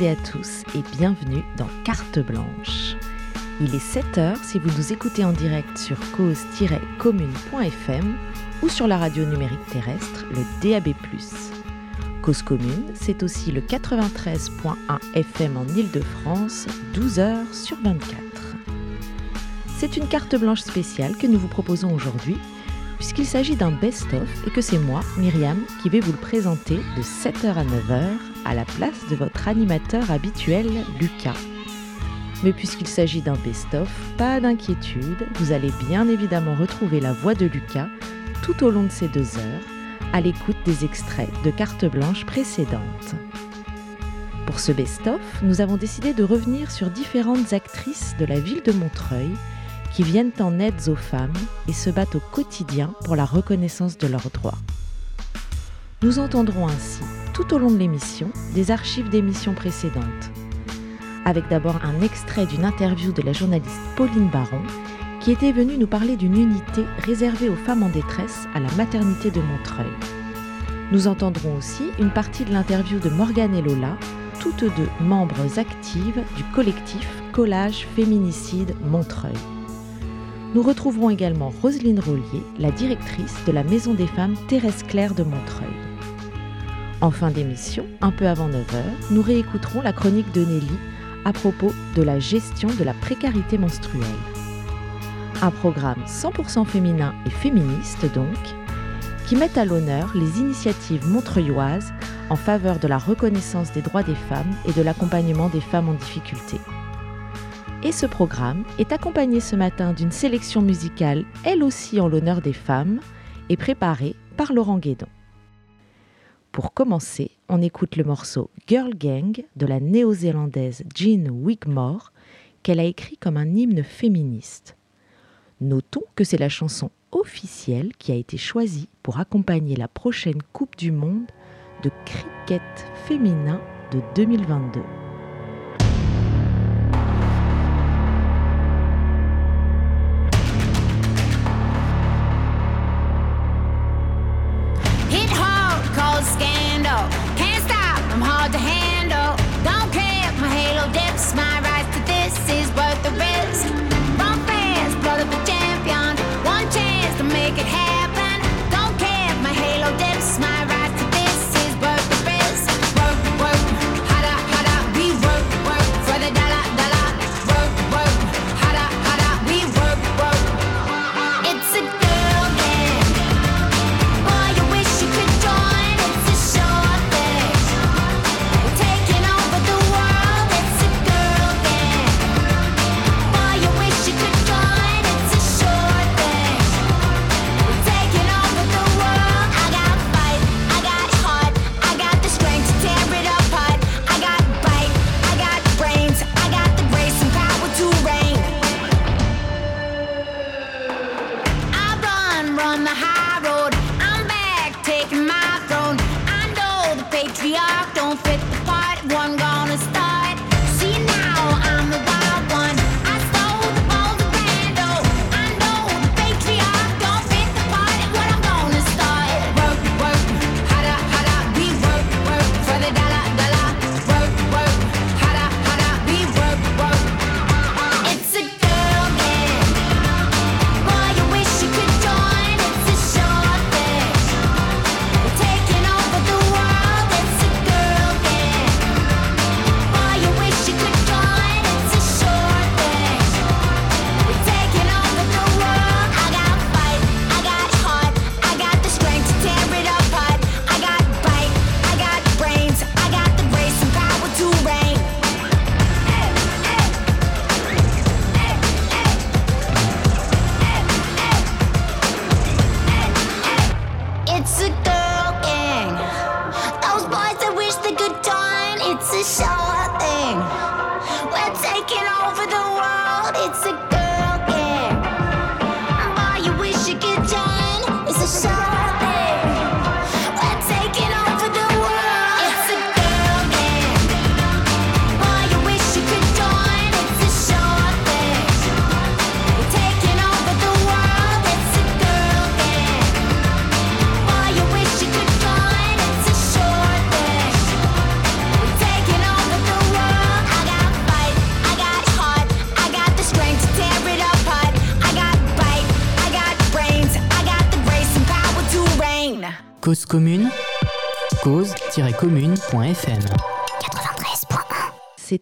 et à tous et bienvenue dans Carte Blanche. Il est 7h si vous nous écoutez en direct sur cause-commune.fm ou sur la radio numérique terrestre, le DAB+. Cause Commune, c'est aussi le 93.1 FM en Ile-de-France, 12 h sur 24. C'est une carte blanche spéciale que nous vous proposons aujourd'hui, puisqu'il s'agit d'un best-of et que c'est moi, Myriam, qui vais vous le présenter de 7h à 9h à la place de votre animateur habituel, Lucas. Mais puisqu'il s'agit d'un best-of, pas d'inquiétude, vous allez bien évidemment retrouver la voix de Lucas tout au long de ces deux heures, à l'écoute des extraits de cartes blanches précédentes. Pour ce best-of, nous avons décidé de revenir sur différentes actrices de la ville de Montreuil qui viennent en aide aux femmes et se battent au quotidien pour la reconnaissance de leurs droits. Nous entendrons ainsi, tout au long de l'émission, des archives d'émissions précédentes. Avec d'abord un extrait d'une interview de la journaliste Pauline Baron, qui était venue nous parler d'une unité réservée aux femmes en détresse à la maternité de Montreuil. Nous entendrons aussi une partie de l'interview de Morgane et Lola, toutes deux membres actives du collectif Collage Féminicide Montreuil. Nous retrouverons également Roselyne Rollier, la directrice de la Maison des femmes Thérèse Claire de Montreuil. En fin d'émission, un peu avant 9h, nous réécouterons la chronique de Nelly à propos de la gestion de la précarité menstruelle. Un programme 100% féminin et féministe donc, qui met à l'honneur les initiatives montreuilloises en faveur de la reconnaissance des droits des femmes et de l'accompagnement des femmes en difficulté. Et ce programme est accompagné ce matin d'une sélection musicale, elle aussi en l'honneur des femmes, et préparée par Laurent Guédon. Pour commencer, on écoute le morceau Girl Gang de la néo-zélandaise Jean Wigmore, qu'elle a écrit comme un hymne féministe. Notons que c'est la chanson officielle qui a été choisie pour accompagner la prochaine Coupe du Monde de cricket féminin de 2022. scandal. Can't stop, I'm hard to handle. Don't care if my halo dips my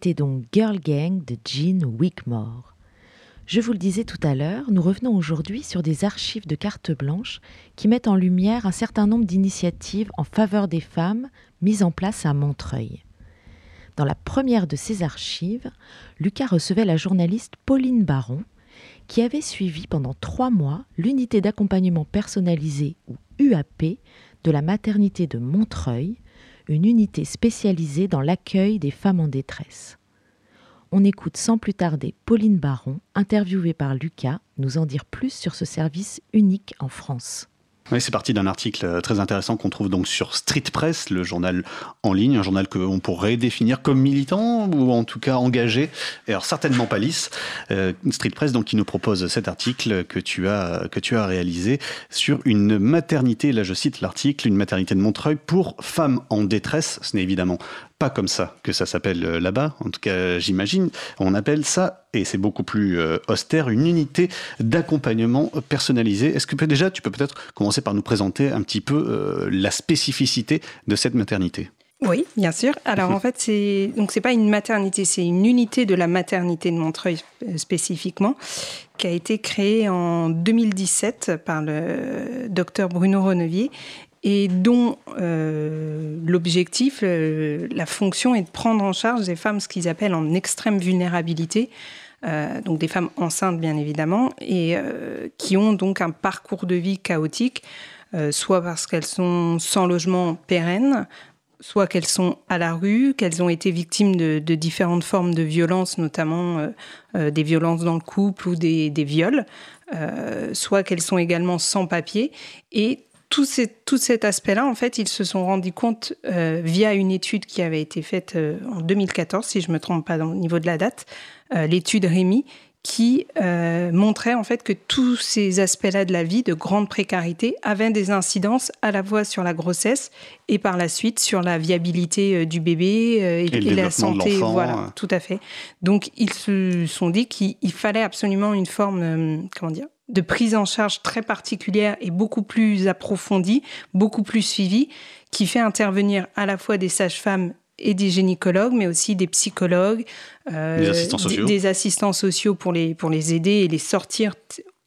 C'était donc Girl Gang de Jean Wickmore. Je vous le disais tout à l'heure, nous revenons aujourd'hui sur des archives de cartes blanches qui mettent en lumière un certain nombre d'initiatives en faveur des femmes mises en place à Montreuil. Dans la première de ces archives, Lucas recevait la journaliste Pauline Baron, qui avait suivi pendant trois mois l'unité d'accompagnement personnalisé ou UAP de la maternité de Montreuil, une unité spécialisée dans l'accueil des femmes en détresse. On écoute sans plus tarder Pauline Baron, interviewée par Lucas, nous en dire plus sur ce service unique en France. C'est parti d'un article euh, très intéressant qu'on trouve donc sur Street Press, le journal en ligne, un journal qu'on pourrait définir comme militant ou en tout cas engagé, et alors certainement pas lisse. Euh, Street Press donc qui nous propose cet article que tu as que tu as réalisé sur une maternité. Là, je cite l'article, une maternité de Montreuil pour femmes en détresse. Ce n'est évidemment pas comme ça que ça s'appelle euh, là-bas, en tout cas j'imagine. On appelle ça, et c'est beaucoup plus euh, austère, une unité d'accompagnement personnalisé. Est-ce que déjà tu peux peut-être commencer par nous présenter un petit peu euh, la spécificité de cette maternité? Oui, bien sûr. Alors en fait, c'est donc c'est pas une maternité, c'est une unité de la maternité de Montreuil spécifiquement qui a été créée en 2017 par le docteur Bruno Renevier et dont euh, l'objectif, euh, la fonction est de prendre en charge des femmes, ce qu'ils appellent en extrême vulnérabilité, euh, donc des femmes enceintes bien évidemment, et qui ont donc un parcours de vie chaotique, soit parce qu'elles sont sans logement pérenne, soit qu'elles sont à la rue, qu'elles ont été victimes de, différentes formes de violences, notamment des violences dans le couple ou des, viols, soit qu'elles sont également sans papier, et tout, tout cet aspect-là, en fait, ils se sont rendus compte euh, via une étude qui avait été faite euh, en 2014, si je ne me trompe pas au niveau de la date, euh, l'étude Rémi, qui montrait en fait que tous ces aspects-là de la vie, de grande précarité, avaient des incidences à la fois sur la grossesse et par la suite sur la viabilité du bébé et, la santé. Voilà, tout à fait. Donc ils se sont dit qu'il fallait absolument une forme, comment dire, de prise en charge très particulière et beaucoup plus approfondie, beaucoup plus suivie, qui fait intervenir à la fois des sages-femmes et des gynécologues, mais aussi des psychologues, euh, des, assistants sociaux. des, assistants sociaux pour les, pour les aider et les sortir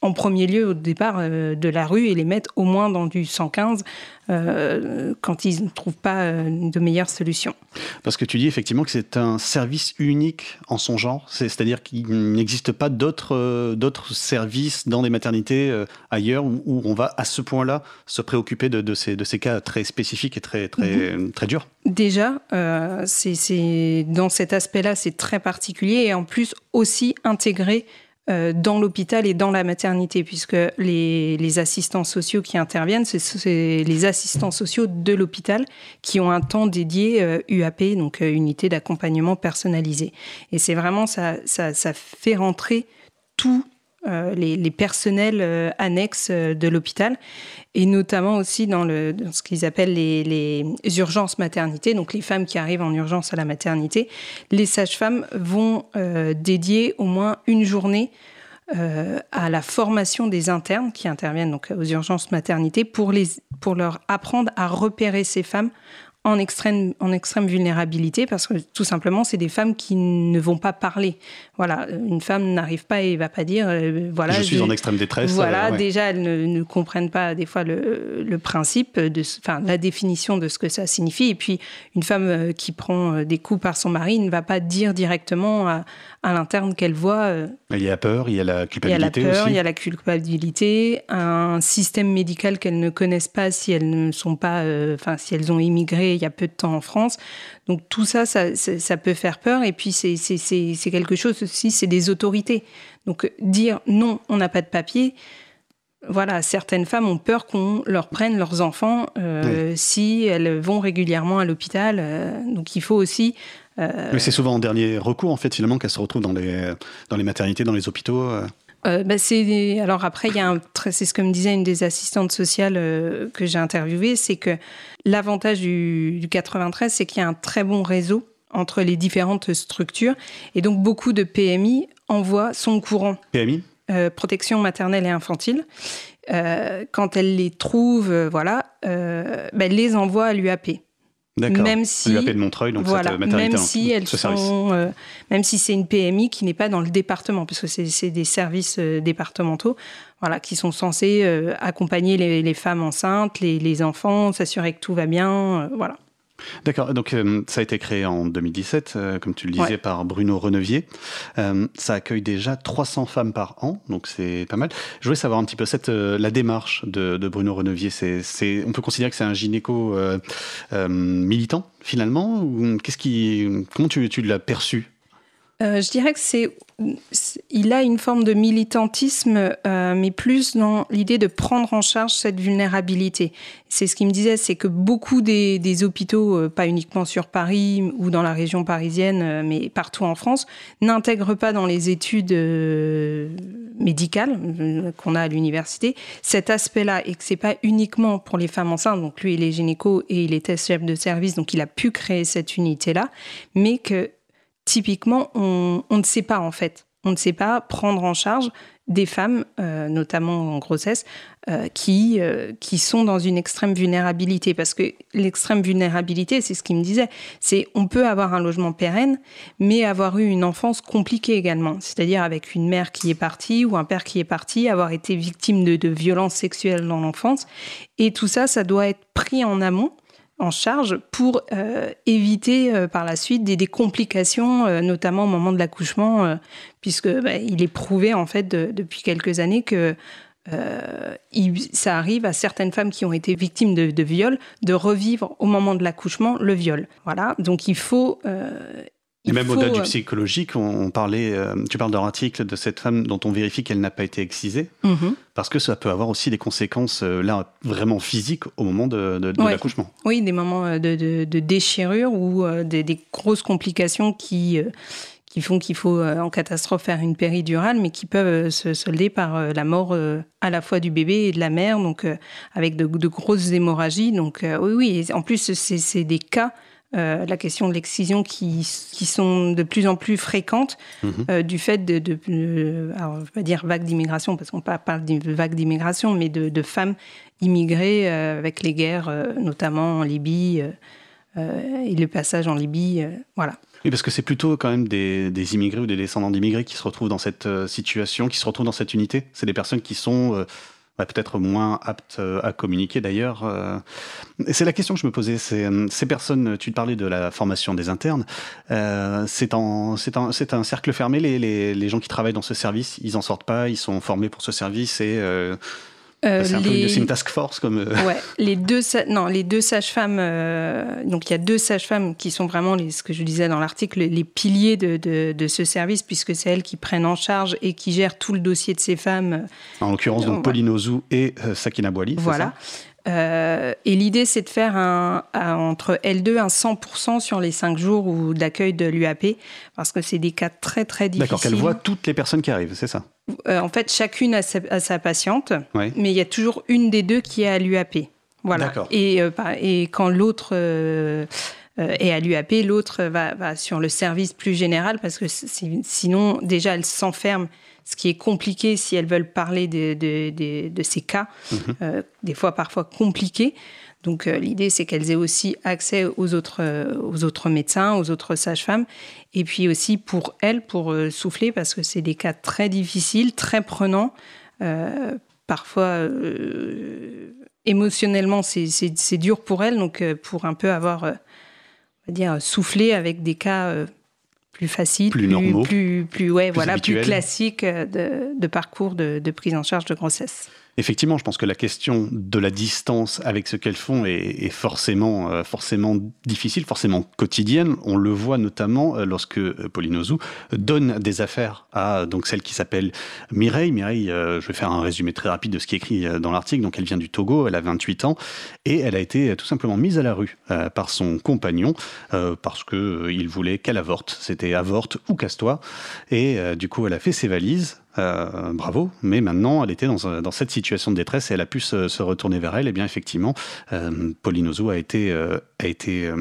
en premier lieu au départ euh, de la rue et les mettre au moins dans du 115 euh, quand ils ne trouvent pas euh, de meilleure solution. Parce que tu dis effectivement que c'est un service unique en son genre, c'est-à-dire qu'il n'existe pas d'autres d'autres services dans des maternités ailleurs où, on va à ce point-là se préoccuper de, de, ces, de ces cas très spécifiques et très, très, mhm. très durs. Déjà, c'est dans cet aspect-là, c'est très particulier et en plus aussi intégré dans l'hôpital et dans la maternité, puisque les, assistants sociaux qui interviennent, c'est les assistants sociaux de l'hôpital qui ont un temps dédié UAP, euh, donc euh, unité d'accompagnement personnalisé. Et c'est vraiment, ça, ça, ça, fait rentrer tout euh, les, personnels euh, annexes euh, de l'hôpital et notamment aussi dans, ce qu'ils appellent les, urgences maternité, donc les femmes qui arrivent en urgence à la maternité. Les sages-femmes vont dédier au moins une journée à la formation des internes qui interviennent donc aux urgences maternité pour, les, pour leur apprendre à repérer ces femmes en extrême, en extrême vulnérabilité parce que tout simplement, c'est des femmes qui ne vont pas parler. Voilà, une femme n'arrive pas et va pas dire euh, voilà. Je suis en extrême détresse. Voilà, euh, déjà, elles ne, comprennent pas des fois le, le, principe, de, enfin, la définition de ce que ça signifie. Et puis, une femme euh, qui prend des coups par son mari ne va pas dire directement à, à l'interne qu'elle voit. Il y a la peur, il y a la culpabilité. Il y a la peur, il y a la culpabilité, un système médical qu'elles ne connaissent pas si elles ne sont pas, enfin, si elles ont immigré il y a peu de temps en France. Donc tout ça, ça, peut faire peur. Et puis c'est quelque chose aussi, c'est des autorités. Donc dire non, on n'a pas de papier. Voilà, certaines femmes ont peur qu'on leur prenne leurs enfants euh, si elles vont régulièrement à l'hôpital. Euh, donc il faut aussi euh, Mais c'est souvent en dernier recours, en fait, finalement, qu'elles se retrouvent dans les, dans les maternités, dans les hôpitaux. Euh, bah, c'est alors après il y a un c'est ce que me disait une des assistantes sociales euh, que j'ai interviewées, c'est que l'avantage du, du 93 c'est qu'il y a un très bon réseau entre les différentes structures et donc beaucoup de PMI envoient son courant. PMI euh, protection maternelle et infantile. quand elle les trouve, voilà, elle les envoie à l'UAP. Même si, l'UAP de Montreuil, donc voilà, même si elles sont, même si c'est une PMI qui n'est pas dans le département, parce que c'est des services départementaux, voilà, qui sont censés accompagner les, femmes enceintes, les, les enfants, s'assurer que tout va bien, voilà. D'accord, donc euh, ça a été créé en 2017, euh, comme tu le disais, par Bruno Renevier. Euh, ça accueille déjà 300 femmes par an, donc c'est pas mal. Je voulais savoir un petit peu cette, la démarche de, Bruno Renevier. C'est, on peut considérer que c'est un gynéco militant finalement Qu'est-ce qui, Comment tu, tu l'as perçu? Je dirais que c'est il a une forme de militantisme, euh, mais plus dans l'idée de prendre en charge cette vulnérabilité. C'est ce qu'il me disait, c'est que beaucoup des, hôpitaux, euh, pas uniquement sur Paris ou dans la région parisienne, euh, mais partout en France, n'intègrent pas dans les études médicales qu'on a à l'université cet aspect-là, et que c'est pas uniquement pour les femmes enceintes. Donc lui, il est gynéco et il était chef de service, donc il a pu créer cette unité-là, mais que typiquement, on, ne sait pas en fait. On ne sait pas prendre en charge des femmes, euh, notamment en grossesse, euh, qui, euh, qui sont dans une extrême vulnérabilité. Parce que l'extrême vulnérabilité, c'est ce qu'il me disait, c'est on peut avoir un logement pérenne, mais avoir eu une enfance compliquée également. C'est-à-dire avec une mère qui est partie ou un père qui est parti, avoir été victime de, de violences sexuelles dans l'enfance. Et tout ça, ça doit être pris en amont en charge pour euh, éviter euh, par la suite des, complications, euh, notamment au moment de l'accouchement, puisque bah, il est prouvé en fait depuis quelques années que ça arrive à certaines femmes qui ont été victimes de, de viol de revivre au moment de l'accouchement le viol. Voilà, donc il faut et même au-delà du euh, psychologique, on, parlait, euh, tu parles d'un article de cette femme dont on vérifie qu'elle n'a pas été excisée, mhm. parce que ça peut avoir aussi des conséquences euh, là vraiment physiques au moment de, l'accouchement. Oui, des moments de, déchirure ou des, grosses complications qui, qui font qu'il faut en catastrophe faire une péridurale, mais qui peuvent se solder par la mort à la fois du bébé et de la mère, donc avec de, grosses hémorragies. Donc oui, oui, en plus c'est des cas euh, la question de l'excision qui, qui, sont de plus en plus fréquentes mhm. euh, du fait de, de, alors, je vais pas dire vague d'immigration parce qu'on parle de vague d'immigration, mais de, femmes immigrées euh, avec les guerres, notamment en Libye et le passage en Libye, voilà. Oui, parce que c'est plutôt quand même des, des immigrés ou des descendants d'immigrés qui se retrouvent dans cette situation, qui se retrouvent dans cette unité. C'est des personnes qui sont peut-être moins aptes euh, à communiquer d'ailleurs. Euh. C'est la question que je me posais. Euh, ces personnes. Tu parlais de la formation des internes. c'est un, un, cercle fermé. Les, les, les, gens qui travaillent dans ce service, ils en sortent pas. Ils sont formés pour ce service et euh, c'est un peu une, task force comme. Euh, ouais, les deux, non, les deux sages-femmes. Euh, donc il y a deux sages-femmes qui sont vraiment les, ce que je disais dans l'article, les piliers de, de, ce service puisque c'est elles qui prennent en charge et qui gèrent tout le dossier de ces femmes. En l'occurrence donc Pauline Ozou et Sakina Boili. Voilà. Euh, et l'idée, c'est de faire un, entre L2 un 100% sur les 5 jours d'accueil de l'UAP, parce que c'est des cas très très difficiles. D'accord, qu'elle voit toutes les personnes qui arrivent, c'est ça? Euh, En fait, chacune a sa, patiente, mais il y a toujours une des deux qui est à l'UAP. Voilà. Et, euh, et quand l'autre est à l'UAP, l'autre va, va, sur le service plus général, parce que sinon, déjà, elle s'enferme ce qui est compliqué si elles veulent parler de, ces cas, mhm. euh, des fois parfois compliqués. Donc euh, l'idée, c'est qu'elles aient aussi accès aux autres, euh, aux autres médecins, aux autres sages-femmes, et puis aussi pour elles, pour souffler, parce que c'est des cas très difficiles, très prenants. parfois, émotionnellement, c'est dur pour elles, donc pour un peu avoir, on va dire, souffler avec des cas plus facile, plus, plus, plus, plus, ouais, voilà, plus classique de, de parcours de, de, prise en charge de grossesse. Effectivement, je pense que la question de la distance avec ce qu'elles font est, forcément, euh, forcément difficile, forcément quotidienne. On le voit notamment euh, lorsque euh, Pauline donne des affaires à donc celle qui s'appelle Mireille. Mireille, je vais faire un résumé très rapide de ce qui est écrit dans l'article. Donc, elle vient du Togo, elle a 28 ans et elle a été tout simplement mise à la rue par son compagnon parce que il voulait qu'elle avorte. C'était avorte ou casse-toi. Et du coup, elle a fait ses valises euh, bravo, mais maintenant elle était dans, cette situation de détresse et elle a pu se, retourner vers elle. Et bien effectivement, euh, Pauline a été, euh, a été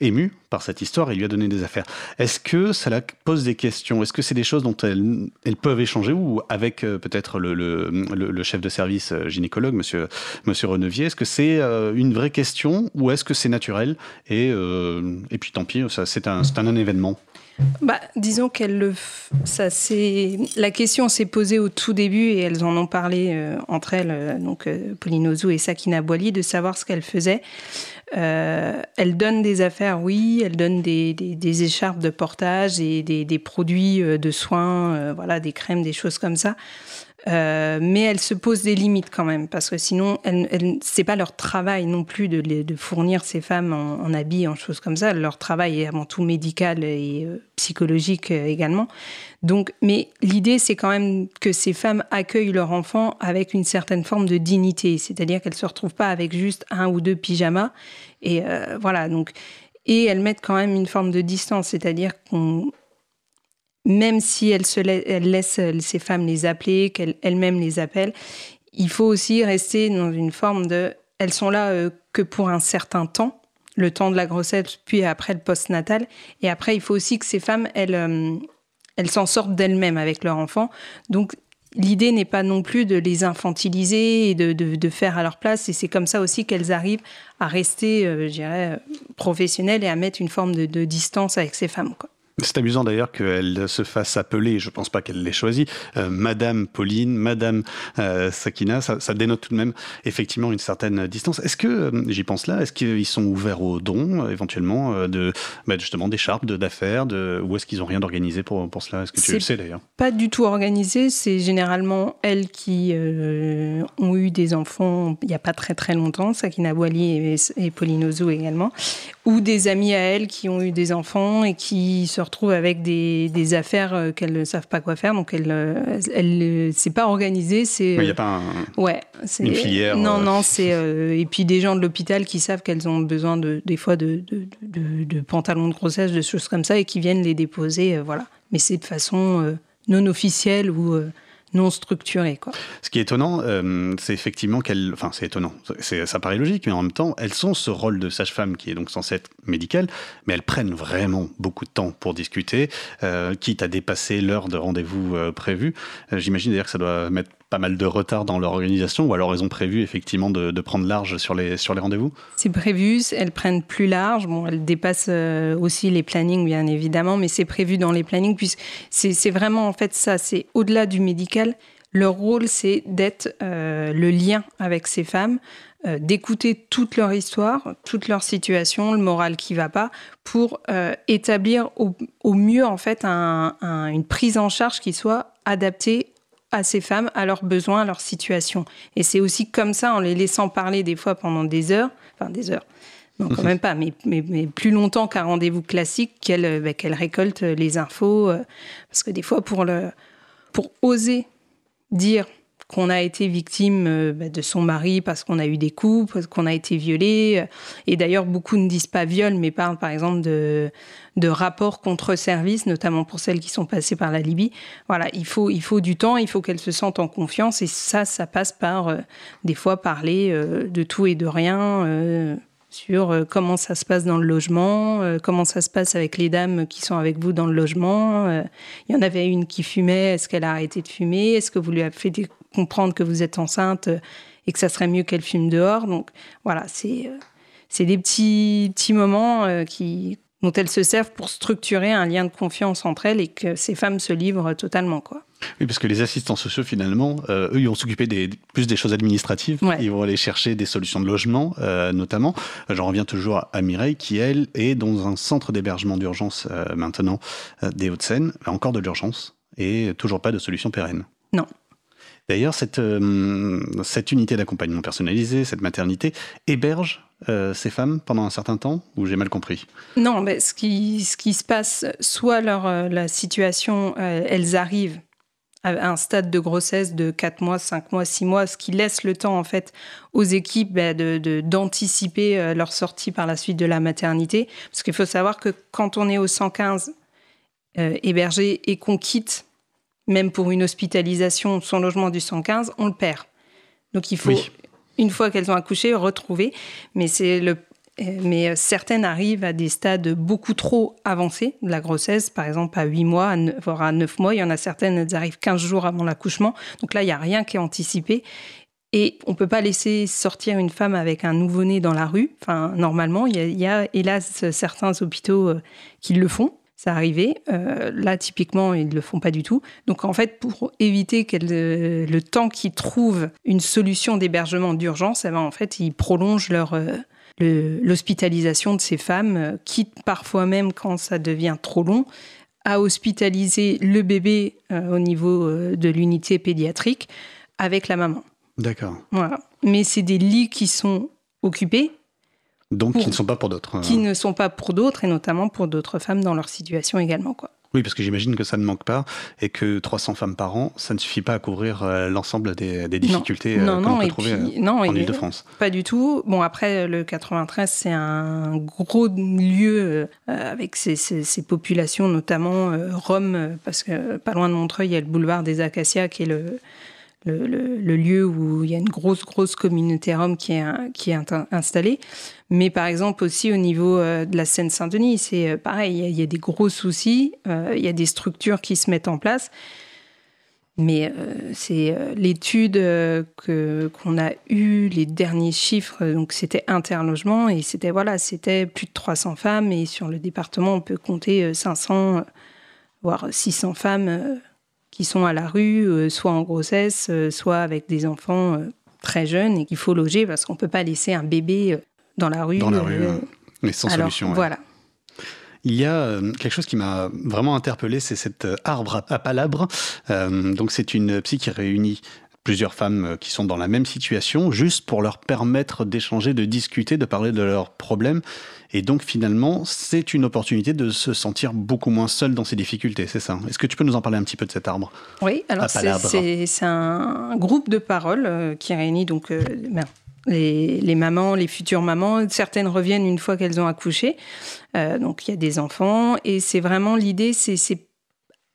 émue par cette histoire et lui a donné des affaires. Est-ce que ça la pose des questions? Est-ce que c'est des choses dont elles, peuvent échanger ou avec peut-être le, chef de service gynécologue, monsieur, Renevier? Est-ce que c'est une vraie question ou est-ce que c'est naturel? Et, puis tant pis, c'est un, un événement bah, disons qu'elle le, ça c'est la question s'est posée au tout début et elles en ont parlé euh, entre elles, euh, donc euh, et Sakina Boili, de savoir ce qu'elle faisait. elle donne des affaires, oui, elle donne des, des, écharpes de portage et des, des produits de soins, voilà, des crèmes, des choses comme ça. Euh, mais elles se posent des limites quand même, parce que sinon, elles, elles, c'est pas leur travail non plus de, fournir ces femmes en, habits, en choses comme ça. Leur travail est avant tout médical et euh, psychologique euh, également. Donc, mais l'idée, c'est quand même que ces femmes accueillent leur enfant avec une certaine forme de dignité, c'est-à-dire qu'elles se retrouvent pas avec juste un ou deux pyjamas. Et voilà, donc, et elles mettent quand même une forme de distance, c'est-à-dire qu'on même si elle, se laisse ces femmes les appeler, qu'elles-mêmes les appellent, il faut aussi rester dans une forme de... Elles sont là euh, que pour un certain temps, le temps de la grossesse, puis après le postnatal. Et après, il faut aussi que ces femmes, elles, euh, s'en sortent d'elles-mêmes avec leur enfant. Donc, l'idée n'est pas non plus de les infantiliser et de, faire à leur place. Et c'est comme ça aussi qu'elles arrivent à rester, euh, je dirais, professionnelles et à mettre une forme de, de distance avec ces femmes. Quoi. C'est amusant d'ailleurs qu'elle se fasse appeler, je ne pense pas qu'elle l'ait choisi, euh, Madame Pauline, Madame euh, Sakina, ça, ça, dénote tout de même effectivement une certaine distance. Est-ce que, euh, j'y pense là, est-ce qu'ils sont ouverts aux dons éventuellement de bah, justement d'écharpes, d'affaires, de, ou est-ce qu'ils n'ont rien d'organisé pour, pour cela? Est-ce que tu le sais d'ailleurs? Pas du tout organisé, c'est généralement elles qui ont eu des enfants il n'y a pas très très longtemps, Sakina Boili et, et Pauline Ozo également, ou des amis à elles qui ont eu des enfants et qui se retrouvent avec des, des affaires euh, qu'elles ne savent pas quoi faire. Donc, elles, euh, elles, c'est pas organisé. C'est, il n'y a pas un, ouais, c'est, une filière. Non, euh, non, c'est. et puis des gens de l'hôpital qui savent qu'elles ont besoin de, des fois de, de, de, de, pantalons de grossesse, de choses comme ça, et qui viennent les déposer. voilà. Mais c'est de façon non officielle ou non. Ce qui est étonnant, euh, c'est effectivement qu'elles... Enfin, c'est étonnant, ça paraît logique, mais en même temps, elles sont ce rôle de sage-femme qui est donc censé être médical, mais elles prennent vraiment beaucoup de temps pour discuter, euh, quitte à dépasser l'heure de rendez-vous euh, prévu. J'imagine d'ailleurs que ça doit mettre pas mal de retard dans leur organisation ou alors elles ont prévu effectivement de, prendre large sur les, sur les rendez-vous? C'est prévu, elles prennent plus large. Bon, elles dépassent euh, aussi les plannings bien évidemment, mais c'est prévu dans les plannings puisque c'est vraiment en fait ça, c'est au-delà du médical. Leur rôle, c'est d'être euh, le lien avec ces femmes, euh, d'écouter toute leur histoire, toute leur situation, le moral qui va pas, pour établir au, mieux en fait un, une prise en charge qui soit adaptée à ces femmes, à leurs besoins, à leur situation. Et c'est aussi comme ça, en les laissant parler des fois pendant des heures, enfin des heures, non quand même pas, mais, mais, plus longtemps qu'un rendez-vous classique, qu'elle bah, qu'elle récolte les infos. Euh, parce que des fois, pour, le, pour oser dire qu'on a été victime euh, bah, de son mari parce qu'on a eu des coups, parce qu'on a été violé. Euh, et d'ailleurs, beaucoup ne disent pas viol, mais parlent par exemple de, de rapports contre services, notamment pour celles qui sont passées par la Libye. Voilà, il faut, il faut du temps, il faut qu'elles se sentent en confiance. Et ça, ça passe par, euh, des fois, parler de tout et de rien sur comment ça se passe dans le logement, comment ça se passe avec les dames qui sont avec vous dans le logement. Il y en avait une qui fumait, est-ce qu'elle a arrêté de fumer? Est-ce que vous lui avez fait des comprendre que vous êtes enceinte euh, et que ça serait mieux qu'elle fume dehors. Donc voilà, c'est euh, c'est des petits, petits moments euh, qui, dont elles se servent pour structurer un lien de confiance entre elles et que ces femmes se livrent totalement. Quoi. Oui, parce que les assistants sociaux, finalement, eux, ils vont s'occuper des, plus des choses administratives. Ils vont aller chercher des solutions de logement, notamment. J'en reviens toujours à Mireille, qui, elle, est dans un centre d'hébergement d'urgence maintenant des Hauts-de-Seine. Encore de l'urgence et toujours pas de solution pérenne. Non. D'ailleurs, cette, euh, cette unité d'accompagnement personnalisé, cette maternité, héberge euh, ces femmes pendant un certain temps ou j'ai mal compris? Non, mais ce, qui, se passe, soit leur, euh, la situation, elles arrivent à un stade de grossesse de 4 mois, 5 mois, 6 mois, ce qui laisse le temps en fait aux équipes bah, d'anticiper leur sortie par la suite de la maternité. Parce qu'il faut savoir que quand on est au 115 hébergé et qu'on quitte même pour une hospitalisation, son logement du 115, on le perd. Donc il faut, une fois qu'elles ont accouché, retrouver. Mais le mais certaines arrivent à des stades beaucoup trop avancés de la grossesse, par exemple à 8 mois, voire à 9 mois. Il y en a certaines, elles arrivent 15 jours avant l'accouchement. Donc là, il n'y a rien qui est anticipé. Et on ne peut pas laisser sortir une femme avec un nouveau-né dans la rue. Enfin, normalement, il y, a, hélas certains hôpitaux euh, qui le font. Ça arrivait. Euh, là, typiquement, ils ne le font pas du tout. Donc, en fait, pour éviter euh, le temps qu'ils trouvent une solution d'hébergement d'urgence, eh ben, en fait, ils prolongent leur, l'hospitalisation de ces femmes, euh, quitte parfois même quand ça devient trop long, à hospitaliser le bébé euh, au niveau euh, de l'unité pédiatrique avec la maman. D'accord. Voilà. Mais c'est des lits qui sont occupés. Donc qui ne sont pas pour d'autres. Qui ne sont pas pour d'autres, et notamment pour d'autres femmes dans leur situation également. Quoi. Oui, parce que j'imagine que ça ne manque pas et que 300 femmes par an, ça ne suffit pas à couvrir euh, l'ensemble des, difficultés non, non, peut trouver euh, non, en Ile-de-France. Pas du tout. Bon, après, le 93, c'est un gros lieu euh, avec ces, populations, notamment Rome, parce que pas loin de Montreuil, il y a le boulevard des Acacias qui est le, le, lieu où il y a une grosse, grosse communauté rome qui est, qui est installée. Mais par exemple aussi au niveau euh, de la Seine-Saint-Denis, c'est euh, pareil, il y, a des gros soucis, euh, il y a des structures qui se mettent en place. Mais c'est l'étude que qu'on a eue, les derniers chiffres, donc c'était interlogement et c'était voilà, c'était plus de 300 femmes et sur le département on peut compter 500 voire 600 femmes qui sont à la rue, euh, soit en grossesse, euh, soit avec des enfants euh, très jeunes et qu'il faut loger parce qu'on ne peut pas laisser un bébé dans la rue. Dans la rue, mais sans solution. Voilà. Il y a quelque chose qui m'a vraiment interpellé, c'est cet arbre à palabres. donc c'est une psy qui réunit plusieurs femmes qui sont dans la même situation, juste pour leur permettre d'échanger, de discuter, de parler de leurs problèmes et donc finalement, c'est une opportunité de se sentir beaucoup moins seul dans ses difficultés, c'est ça Est-ce que tu peux nous en parler un petit peu de cet arbre? Oui, alors c'est un groupe de paroles euh, qui réunit donc euh, ben, les, mamans, les futures mamans. Certaines reviennent une fois qu'elles ont accouché. Euh, donc il y a des enfants et c'est vraiment l'idée, c'est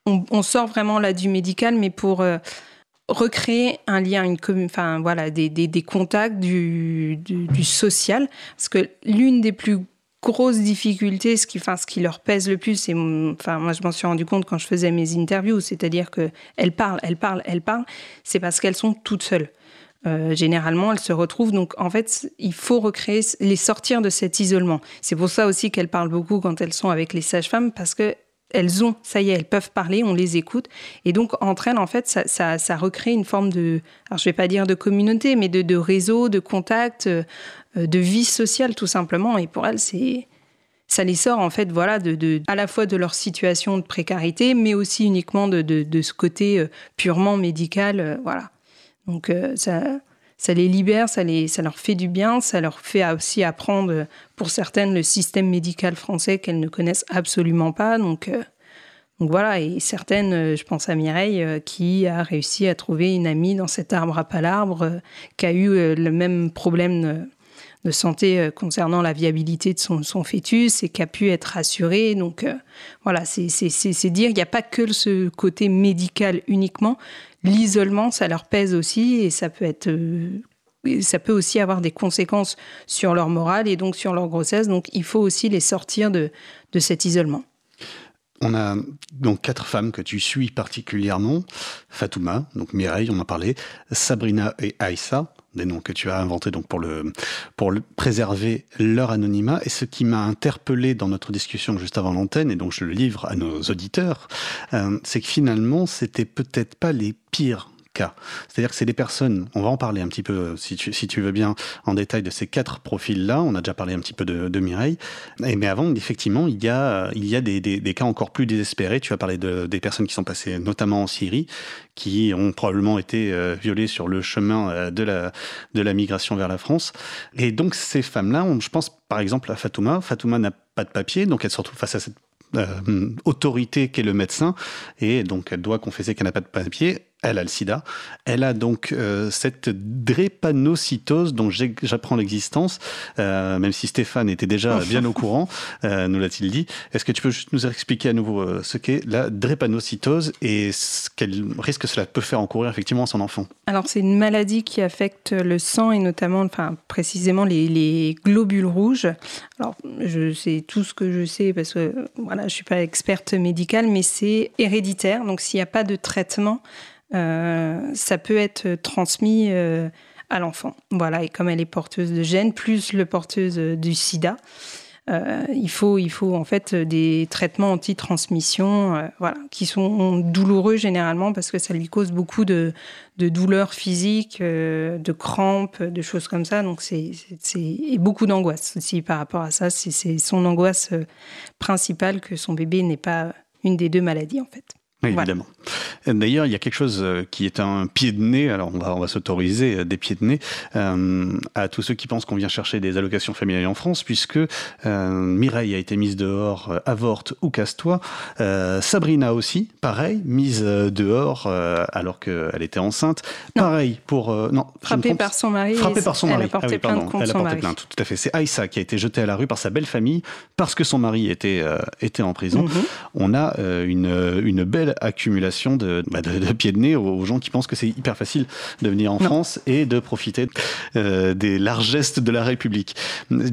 on, sort vraiment là du médical, mais pour recréer un lien, une enfin voilà, des, des, contacts, du, du, du, social. Parce que l'une des plus grosse difficulté, ce qui, enfin, ce qui leur pèse le plus, c'est, enfin, moi je m'en suis rendu compte quand je faisais mes interviews, c'est-à-dire que elles parlent, elles parlent, elles parlent, c'est parce qu'elles sont toutes seules. Euh, généralement, elles se retrouvent. Donc, en fait, il faut recréer, les sortir de cet isolement. C'est pour ça aussi qu'elles parlent beaucoup quand elles sont avec les sages-femmes, parce que elles ont, ça y est, elles peuvent parler, on les écoute. Et donc, entre elles, en fait, ça, recrée une forme de, alors je vais pas dire de communauté, mais de, de réseau, de contact, euh, de vie sociale, tout simplement. Et pour elles, c'est, ça les sort, en fait, voilà, de, à la fois de leur situation de précarité, mais aussi uniquement de, de ce côté euh, purement médical, euh, voilà. Donc, ça, ça les libère, ça, les, ça leur fait du bien, ça leur fait aussi apprendre, pour certaines, le système médical français qu'elles ne connaissent absolument pas. Donc, donc voilà, et certaines, euh, je pense à Mireille, euh, qui a réussi à trouver une amie dans cet arbre à pas euh, qui a eu le même problème de santé concernant la viabilité de son, son, fœtus et qui a pu être rassurée. Donc voilà, c'est dire qu'il n'y a pas que ce côté médical uniquement. L'isolement, ça leur pèse aussi et ça peut être ça peut aussi avoir des conséquences sur leur morale et donc sur leur grossesse. Donc il faut aussi les sortir de, de cet isolement. On a donc quatre femmes que tu suis particulièrement. Fatouma, donc Mireille, on en parlait, Sabrina et Aïssa, des noms que tu as inventés donc pour le pour préserver leur anonymat. Et ce qui m'a interpellé dans notre discussion juste avant l'antenne, et donc je le livre à nos auditeurs, euh, c'est que finalement c'était peut-être pas les pires cas. C'est-à-dire que c'est des personnes, on va en parler un petit peu, si tu, veux bien, en détail de ces quatre profils-là. On a déjà parlé un petit peu de, Mireille. Et, mais avant, effectivement, il y a, des, cas encore plus désespérés. Tu as parlé de, des personnes qui sont passées notamment en Syrie, qui ont probablement été euh, violées sur le chemin euh, de la, de la migration vers la France. Et donc, ces femmes-là, je pense par exemple à Fatouma. Fatouma n'a pas de papier, donc elle se retrouve face à cette euh, autorité qu'est le médecin, et donc elle doit confesser qu'elle n'a pas de papier. Elle a le sida. Elle a donc euh, cette drépanocytose dont j'apprends l'existence, euh, même si Stéphane était déjà bien au courant, euh, nous l'a-t-il dit. Est-ce que tu peux juste nous expliquer à nouveau ce qu'est la drépanocytose et quel risque cela peut faire encourir effectivement à son enfant? Alors c'est une maladie qui affecte le sang et notamment, enfin précisément les, les globules rouges. Alors je sais tout ce que je sais parce que voilà, je suis pas experte médicale, mais c'est héréditaire. Donc s'il n'y a pas de traitement, ça peut être transmis euh, à l'enfant. Voilà, et comme elle est porteuse de gènes, plus le porteuse du sida, euh, il, faut, il faut en fait des traitements anti-transmission voilà, qui sont douloureux généralement parce que ça lui cause beaucoup de, de douleurs physiques, de crampes, de choses comme ça. Donc c'est et beaucoup d'angoisse aussi par rapport à ça. C'est son angoisse principale que son bébé n'est pas une des deux maladies en fait. Oui, évidemment. D'ailleurs, il y a quelque chose euh, qui est un pied de nez, alors on va, on va s'autoriser euh, des pieds de nez euh, à tous ceux qui pensent qu'on vient chercher des allocations familiales en France, puisque euh, Mireille a été mise dehors, avorte ou casse-toi. Sabrina aussi, pareil, mise dehors alors qu'elle était enceinte. Pareil pour... non, frappée par son mari. Frappée par son mari. Elle a porté ah oui, plainte contre elle a son porté mari. plainte, tout à fait. C'est Aïssa qui a été jetée à la rue par sa belle famille parce que son mari était, était en prison. Mhm. On a une, une belle accumulation de, bah, de, de, pieds de nez aux, gens qui pensent que c'est hyper facile de venir en Non. France et de profiter euh, des largesses de la République.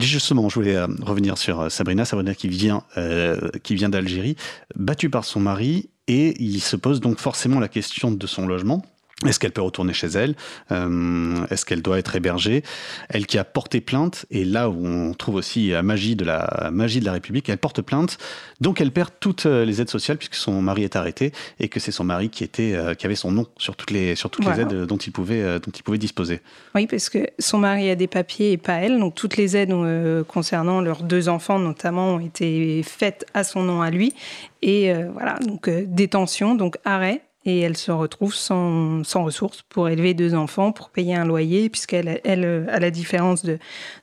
Justement, je voulais euh, revenir sur euh, Sabrina, Sabrina qui vient, euh, qui vient d'Algérie, battue par son mari, et il se pose donc forcément la question de son logement. Est-ce qu'elle peut retourner chez elle euh, Est-ce qu'elle doit être hébergée? Elle qui a porté plainte, et là où on trouve aussi la magie de la magie de la République, elle porte plainte, donc elle perd toutes euh, les aides sociales puisque son mari est arrêté et que c'est son mari qui était euh, qui avait son nom sur toutes les sur toutes Voilà. les aides dont il pouvait euh, dont il pouvait disposer. Oui, parce que son mari a des papiers et pas elle. Donc toutes les aides euh, concernant leurs deux enfants notamment ont été faites à son nom à lui. Et euh, voilà, donc détention, donc arrêt. Et elle se retrouve sans, sans ressources pour élever deux enfants, pour payer un loyer, puisqu'elle, elle, à la différence de,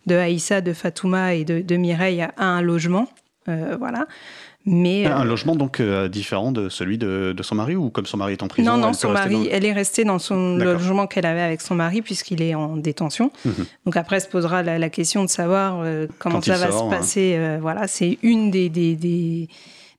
de Aïssa, de Fatouma et de, de Mireille, a un logement. Euh, voilà. Mais, Un euh, logement donc euh, différent de celui de, de son mari ou comme son mari est en prison non, non, son mari, dans- elle est restée dans son logement qu'elle avait avec son mari puisqu'il est en détention. Mhm. Donc après se posera la, la question de savoir euh, comment Quand ça va sort, se hein. passer. voilà, c'est une des, des, des,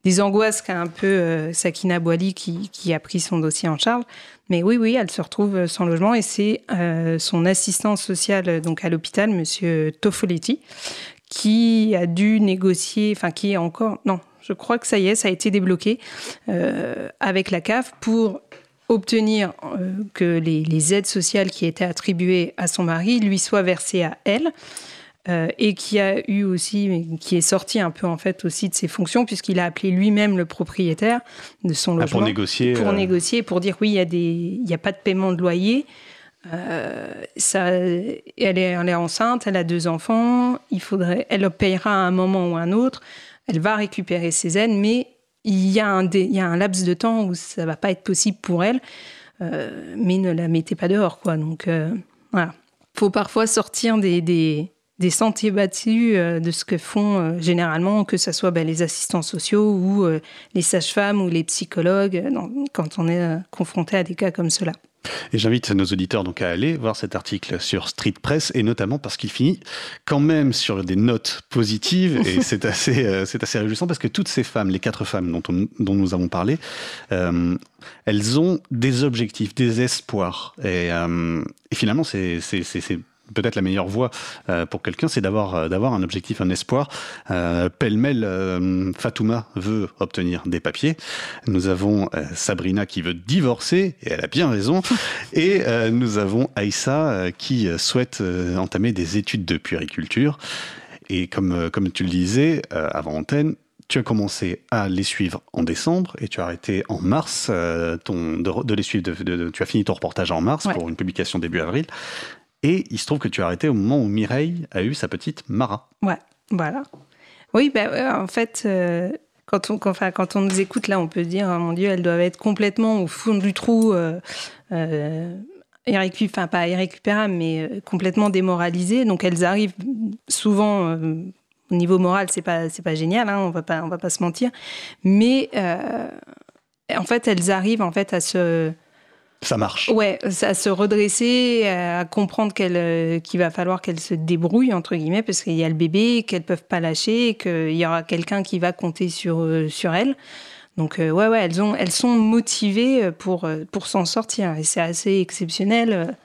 des angoisses qu'a un peu euh, Sakina Boili qui, a pris son dossier en charge. Mais oui, oui, elle se retrouve euh, sans logement et c'est euh, son assistant social donc à l'hôpital, Monsieur Tofoletti, qui a dû négocier, enfin qui est encore, non, je crois que ça y est, ça a été débloqué avec la CAF pour obtenir que les aides sociales qui étaient attribuées à son mari lui soient versées à elle. Euh, et qui a eu aussi, qui est sorti un peu en fait aussi de ses fonctions puisqu'il a appelé lui-même le propriétaire de son Ah, logement pour négocier pour euh, négocier, pour dire oui, il y a des, il y a pas de paiement de loyer. Euh, ça, elle est, elle est enceinte, elle a deux enfants. Il faudrait, elle payera à un moment ou à un autre. Elle va récupérer ses aides, mais il y a un, dé- il y a un laps de temps où ça va pas être possible pour elle. Euh, mais ne la mettez pas dehors, quoi. Donc euh, voilà, faut parfois sortir des, des, des sentiers battus euh, de ce que font euh, généralement, que ce soit ben, les assistants sociaux ou euh, les sages-femmes ou les psychologues, dans- quand on est confronté à des cas comme cela. Et j'invite nos auditeurs donc à aller voir cet article sur Street Press et notamment parce qu'il finit quand même sur des notes positives et c'est assez euh, c'est assez réjouissant parce que toutes ces femmes, les quatre femmes dont, on- dont nous avons parlé, euh, elles ont des objectifs, des espoirs et, euh, et finalement c'est c'est c'est- c'est peut-être la meilleure voie euh, pour quelqu'un, c'est d'avoir euh, d'avoir un objectif, un espoir. Euh, Pêle-mêle, euh, Fatouma veut obtenir des papiers. Nous avons Sabrina qui veut divorcer, et elle a bien raison. Et euh, nous avons Aïssa qui souhaite entamer des études de puériculture. Et comme, comme tu le disais avant antenne, tu as commencé à les suivre en décembre et tu as arrêté en mars euh, ton, de, de les suivre. de- de- de- tu as fini ton reportage en mars Ouais. pour une publication début avril. Et il se trouve que tu as arrêté au moment où Mireille a eu sa petite Mara. Ouais, voilà. Oui, ben, en fait, euh, quand, on, enfin, quand on nous écoute, là, on peut dire, oh, mon Dieu, elles doivent être complètement au fond du trou, euh, euh, enfin, pas irrécupérables, mais euh, complètement démoralisées. Donc, elles arrivent souvent, au niveau moral, c'est pas, pas génial, hein, on va pas, va pas se mentir. Mais, en fait, elles arrivent en fait à se Ça marche. Ouais, à se redresser, à comprendre qu'elle, qu'il va falloir qu'elle se débrouille entre guillemets parce qu'il y a le bébé, qu'elles peuvent pas lâcher, qu'il y aura quelqu'un qui va compter sur sur elle. Donc ouais ouais, elles ont elles sont motivées pour pour s'en sortir et c'est assez exceptionnel.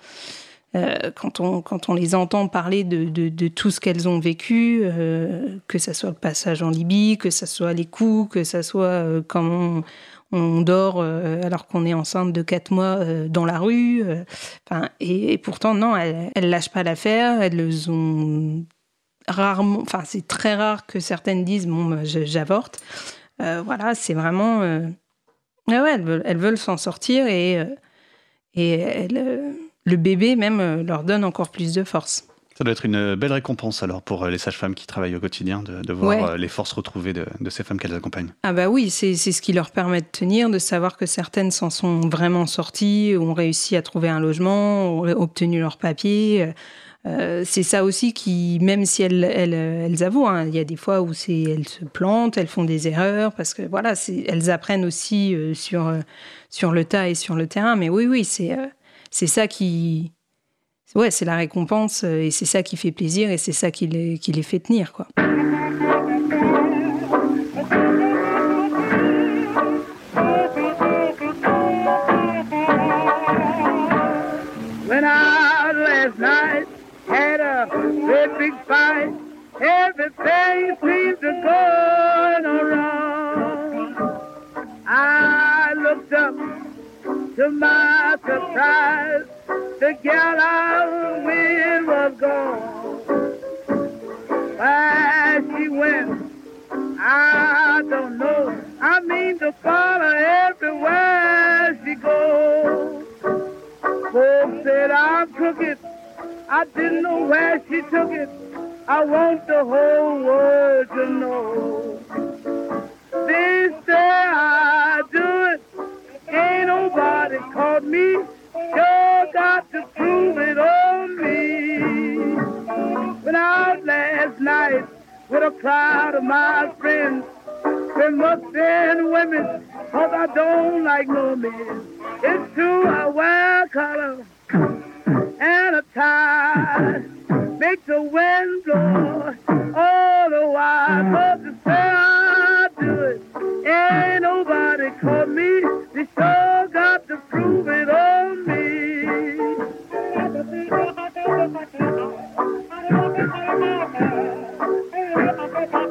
Euh, quand, on, quand on les entend parler de, de, tout ce qu'elles ont vécu, euh, que ce soit le passage en Libye, que ce soit les coups, que ce soit euh, comment on, dort alors qu'on est enceinte de quatre mois dans la rue. Enfin, et, pourtant, non, elles, ne lâchent pas l'affaire, elles ont rarement, c'est très rare que certaines disent bon, bah, j'avorte. voilà, c'est vraiment. Ouais, elles veulent, elles s'en sortir et, elles le bébé même euh, leur donne encore plus de force. Ça doit être une belle récompense alors pour euh, les sages-femmes qui travaillent au quotidien de, voir euh, les forces retrouvées de, ces femmes qu'elles accompagnent. Ah bah oui, c'est ce qui leur permet de tenir, de savoir que certaines s'en sont vraiment sorties, ont réussi à trouver un logement, ont obtenu leur papier. c'est ça aussi qui, même si elles, elles, avouent, hein, il y a des fois où elles se plantent, elles font des erreurs, parce que voilà, elles apprennent aussi sur, sur le tas et sur le terrain. Mais oui, oui, c'est c'est ça qui. Ouais, c'est la récompense euh, et c'est ça qui fait plaisir et c'est ça qui les, qui les fait tenir, quoi. Everything seemed to go around. I looked up to my surprise, the gal I was gone. Where she went, I don't know. I mean to follow everywhere she goes. Folks said I'm crooked. I didn't know where she took it. I want the whole world to know. They say I do it Ain't nobody caught me. Sure got to prove it on me. Went out last night with a crowd of my friends. There must been women, cause I don't like no men. It's true, I wear a collar and a tie. Make the wind blow all the while. But say I do it, ain't nobody caught me. They sure got to prove it on me.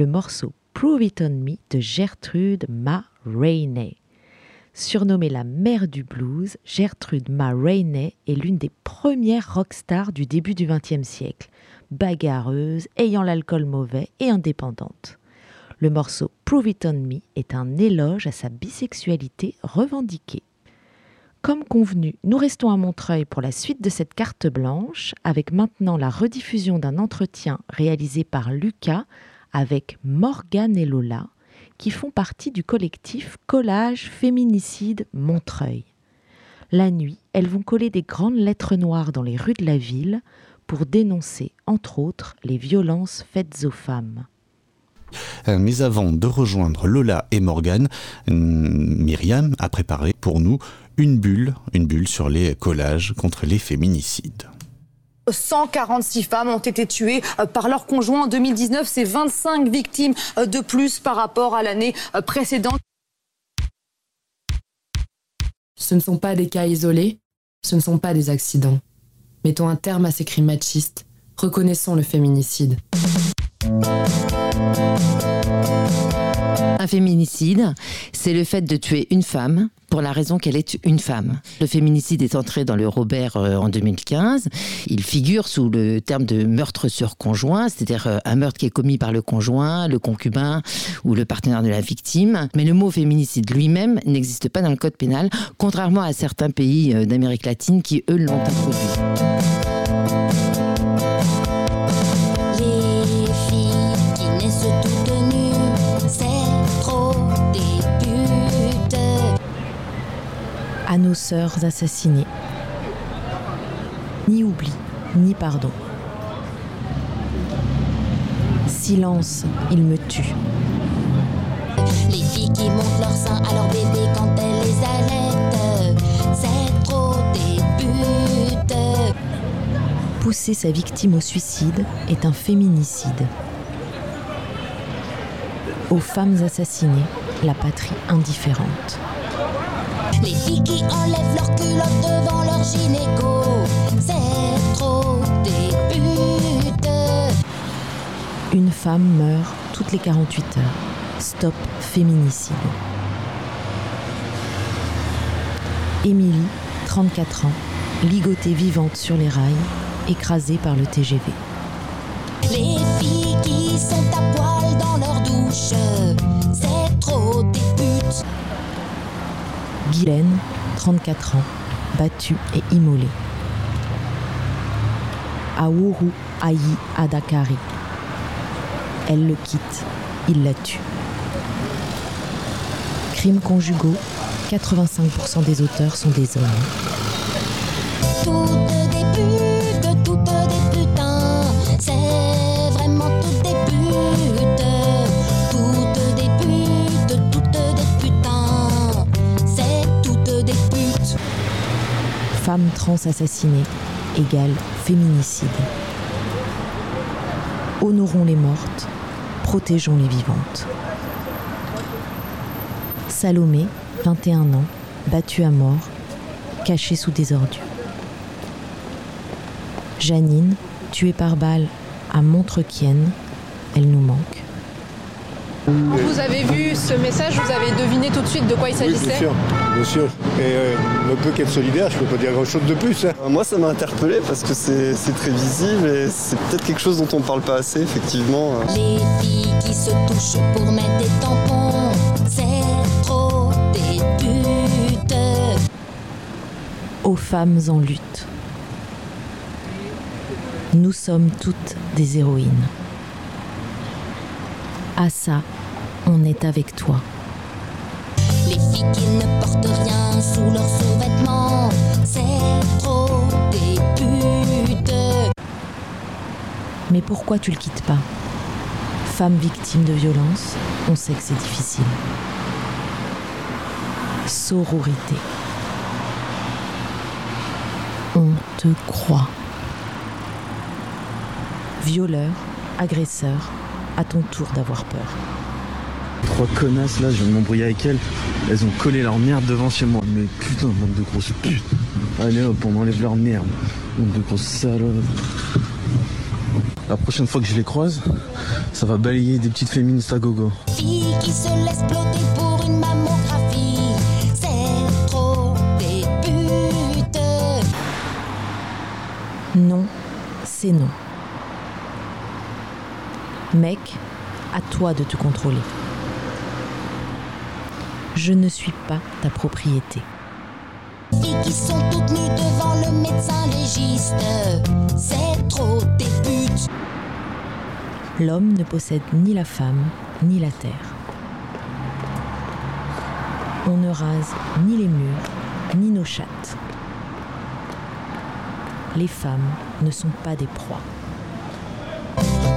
le morceau Prove It On Me de Gertrude Ma Rainey. Surnommée la mère du blues, Gertrude Ma Rainey est l'une des premières rockstars du début du XXe siècle, bagarreuse, ayant l'alcool mauvais et indépendante. Le morceau Prove It On Me est un éloge à sa bisexualité revendiquée. Comme convenu, nous restons à Montreuil pour la suite de cette carte blanche, avec maintenant la rediffusion d'un entretien réalisé par Lucas avec Morgane et Lola, qui font partie du collectif Collage Féminicide Montreuil. La nuit, elles vont coller des grandes lettres noires dans les rues de la ville pour dénoncer, entre autres, les violences faites aux femmes. Euh, mais avant de rejoindre Lola et Morgane, Myriam a préparé pour nous une bulle, une bulle sur les collages contre les féminicides. 146 femmes ont été tuées euh, par leur conjoint en 2019. C'est 25 victimes euh, de plus par rapport à l'année précédente. Ce ne sont pas des cas isolés, ce ne sont pas des accidents. Mettons un terme à ces crimes machistes. Reconnaissons le féminicide. Un féminicide, c'est le fait de tuer une femme pour la raison qu'elle est une femme. Le féminicide est entré dans le Robert euh, en 2015. Il figure sous le terme de meurtre sur conjoint, c'est-à-dire euh, un meurtre qui est commis par le conjoint, le concubin ou le partenaire de la victime. Mais le mot féminicide lui-même n'existe pas dans le code pénal, contrairement à certains pays euh, d'Amérique latine qui, eux, l'ont introduit. À nos sœurs assassinées. Ni oubli, ni pardon. Silence, il me tue. Les filles qui montent leur sein à leur bébé quand elles les allaitent, c'est trop des putes. Pousser sa victime au suicide est un féminicide. Aux femmes assassinées, la patrie indifférente. Les filles qui enlèvent leur culotte devant leur gynéco, c'est trop des putes. Une femme meurt toutes les 48 heures. Stop féminicide. Émilie, 34 ans, ligotée vivante sur les rails, écrasée par le TGV. Les filles qui sont à poil dans leur douche, Guylaine, 34 ans, battue et immolée. Aourou Ayi Adakari. Elle le quitte, il la tue. Crimes conjugaux, 85% des auteurs sont des hommes. Femme trans assassinée égale féminicide. Honorons les mortes, protégeons les vivantes. Salomé, 21 ans, battue à mort, cachée sous des ordures. Janine, tuée par balle à Montrequienne, elle nous manque. Vous avez vu ce message, vous avez deviné tout de suite de quoi il s'agissait bien sûr, bien sûr. Et euh, ne peut qu'être solidaire, je ne peux pas dire grand-chose de plus. Hein. Moi, ça m'a interpellé parce que c'est très visible et c'est peut-être quelque chose dont on ne parle pas assez, effectivement. Les filles qui se touchent pour mettre des tampons, c'est trop des putes. Aux femmes en lutte. Nous sommes toutes des héroïnes. À ça, on est avec toi. Les filles qui ne portent rien sous leurs sous-vêtements, c'est trop des putes. Mais pourquoi tu le quittes pas? Femme victime de violence, on sait que c'est difficile. Sororité. On te croit. Violeur, agresseur, à ton tour d'avoir peur. Trois connasses là, je viens de m'embrouiller avec elles. Elles ont collé leur merde devant chez moi. Mais putain, bande de grosses putes. Allez hop, on enlève leur merde. Bande de grosses salopes. La prochaine fois que je les croise, ça va balayer des petites féministes à gogo. qui se laisse pour une mammographie, c'est trop des putes. Non, c'est non. Mec, à toi de te contrôler. Je ne suis pas ta propriété. qui sont toutes nues devant le médecin légiste, c'est trop des putes. L'homme ne possède ni la femme, ni la terre. On ne rase ni les murs, ni nos chattes. Les femmes ne sont pas des proies.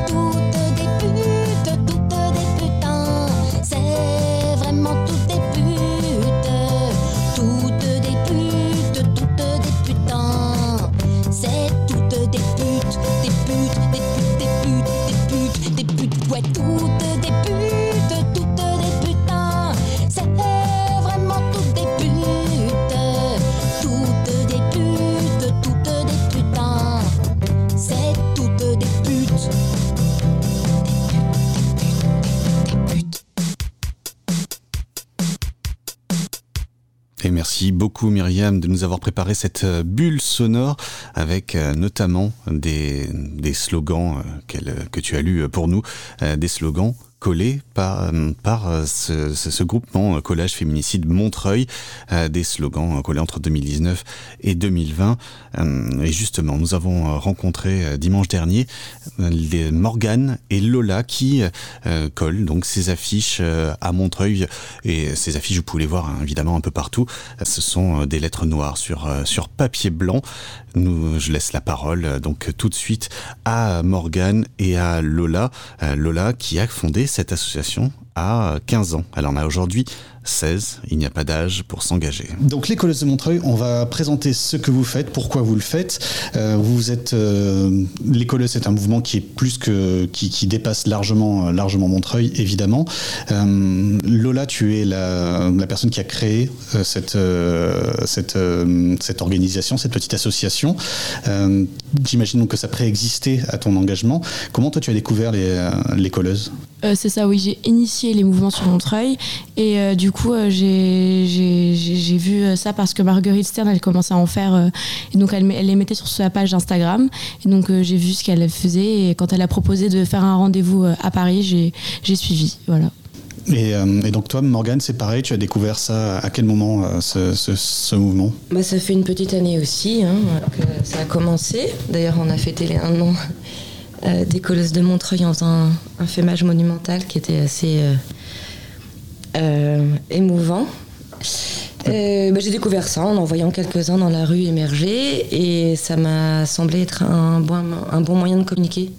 Toutes des putes, toutes des Et dit die beaucoup Myriam de nous avoir préparé cette euh, bulle sonore avec euh, notamment des, slogans que tu as lus pour nous, des slogans collé par, par euh, ce, ce, groupement euh, Collage Féminicide Montreuil, euh, des slogans collés entre 2019 et 2020. Et justement, nous avons rencontré dimanche dernier les Morgane et Lola qui collent donc ces affiches à Montreuil. Et ces affiches, vous pouvez les voir hein, évidemment un peu partout. Ce sont des lettres noires sur, sur papier blanc. Nous, je laisse la parole donc tout de suite à Morgane et à Lola. Lola qui a fondé cette association à 15 ans. Elle en a aujourd'hui 16. Il n'y a pas d'âge pour s'engager. Donc les Colosses de Montreuil, on va présenter ce que vous faites, pourquoi vous le faites. Euh, vous êtes euh, les Colosses, c'est un mouvement qui est plus que qui, dépasse largement largement Montreuil, évidemment. Euh, Lola, tu es la, personne qui a créé cette cette cette organisation, cette petite association. J'imagine donc que ça préexistait à ton engagement. Comment toi tu as découvert les les Colosses C'est ça, oui, j'ai initié les mouvements sur Montreuil et du coup, euh, j'ai vu euh, ça parce que Marguerite Stern, elle commençait à en faire. Euh, et donc, elle, elle les mettait sur sa page Instagram. Et donc, j'ai vu ce qu'elle faisait. Et quand elle a proposé de faire un rendez-vous à Paris, j'ai suivi. Voilà. Et, donc toi, Morgane, c'est pareil, tu as découvert ça à quel moment, ce, mouvement? Bah, Ça fait une petite année aussi hein, que ça a commencé. D'ailleurs, on a fêté les un an des Colosses de Montreuil en faisant un, un fémage monumental qui était assez euh, émouvant. Euh, bah, j'ai découvert ça en en voyant quelques-uns dans la rue émerger et ça m'a semblé être un bon, un bon moyen de communiquer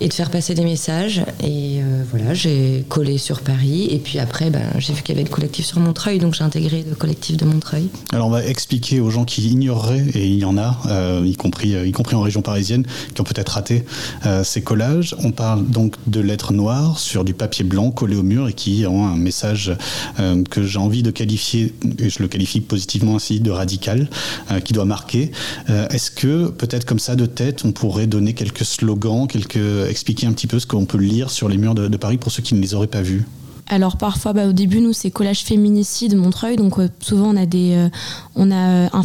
et de faire passer des messages. Et euh, voilà, j'ai collé sur Paris. Et puis après, ben, j'ai vu qu'il y avait le collectif sur Montreuil, donc j'ai intégré le collectif de Montreuil. Alors on va expliquer aux gens qui ignoreraient, et il y en a, euh, y, compris, euh, y compris en région parisienne, qui ont peut-être raté ces collages. On parle donc de lettres noires sur du papier blanc collé au mur et qui ont un message que j'ai envie de qualifier, et je le qualifie positivement ainsi, de radical, qui doit marquer. Est-ce que peut-être comme ça de tête, on pourrait donner quelques slogans, quelques expliquer un petit peu ce qu'on peut lire sur les murs de, Paris pour ceux qui ne les auraient pas vus alors parfois, bah, au début, nous, c'est collage féminicide Montreuil, donc euh, souvent on a, des, euh, on a euh, un.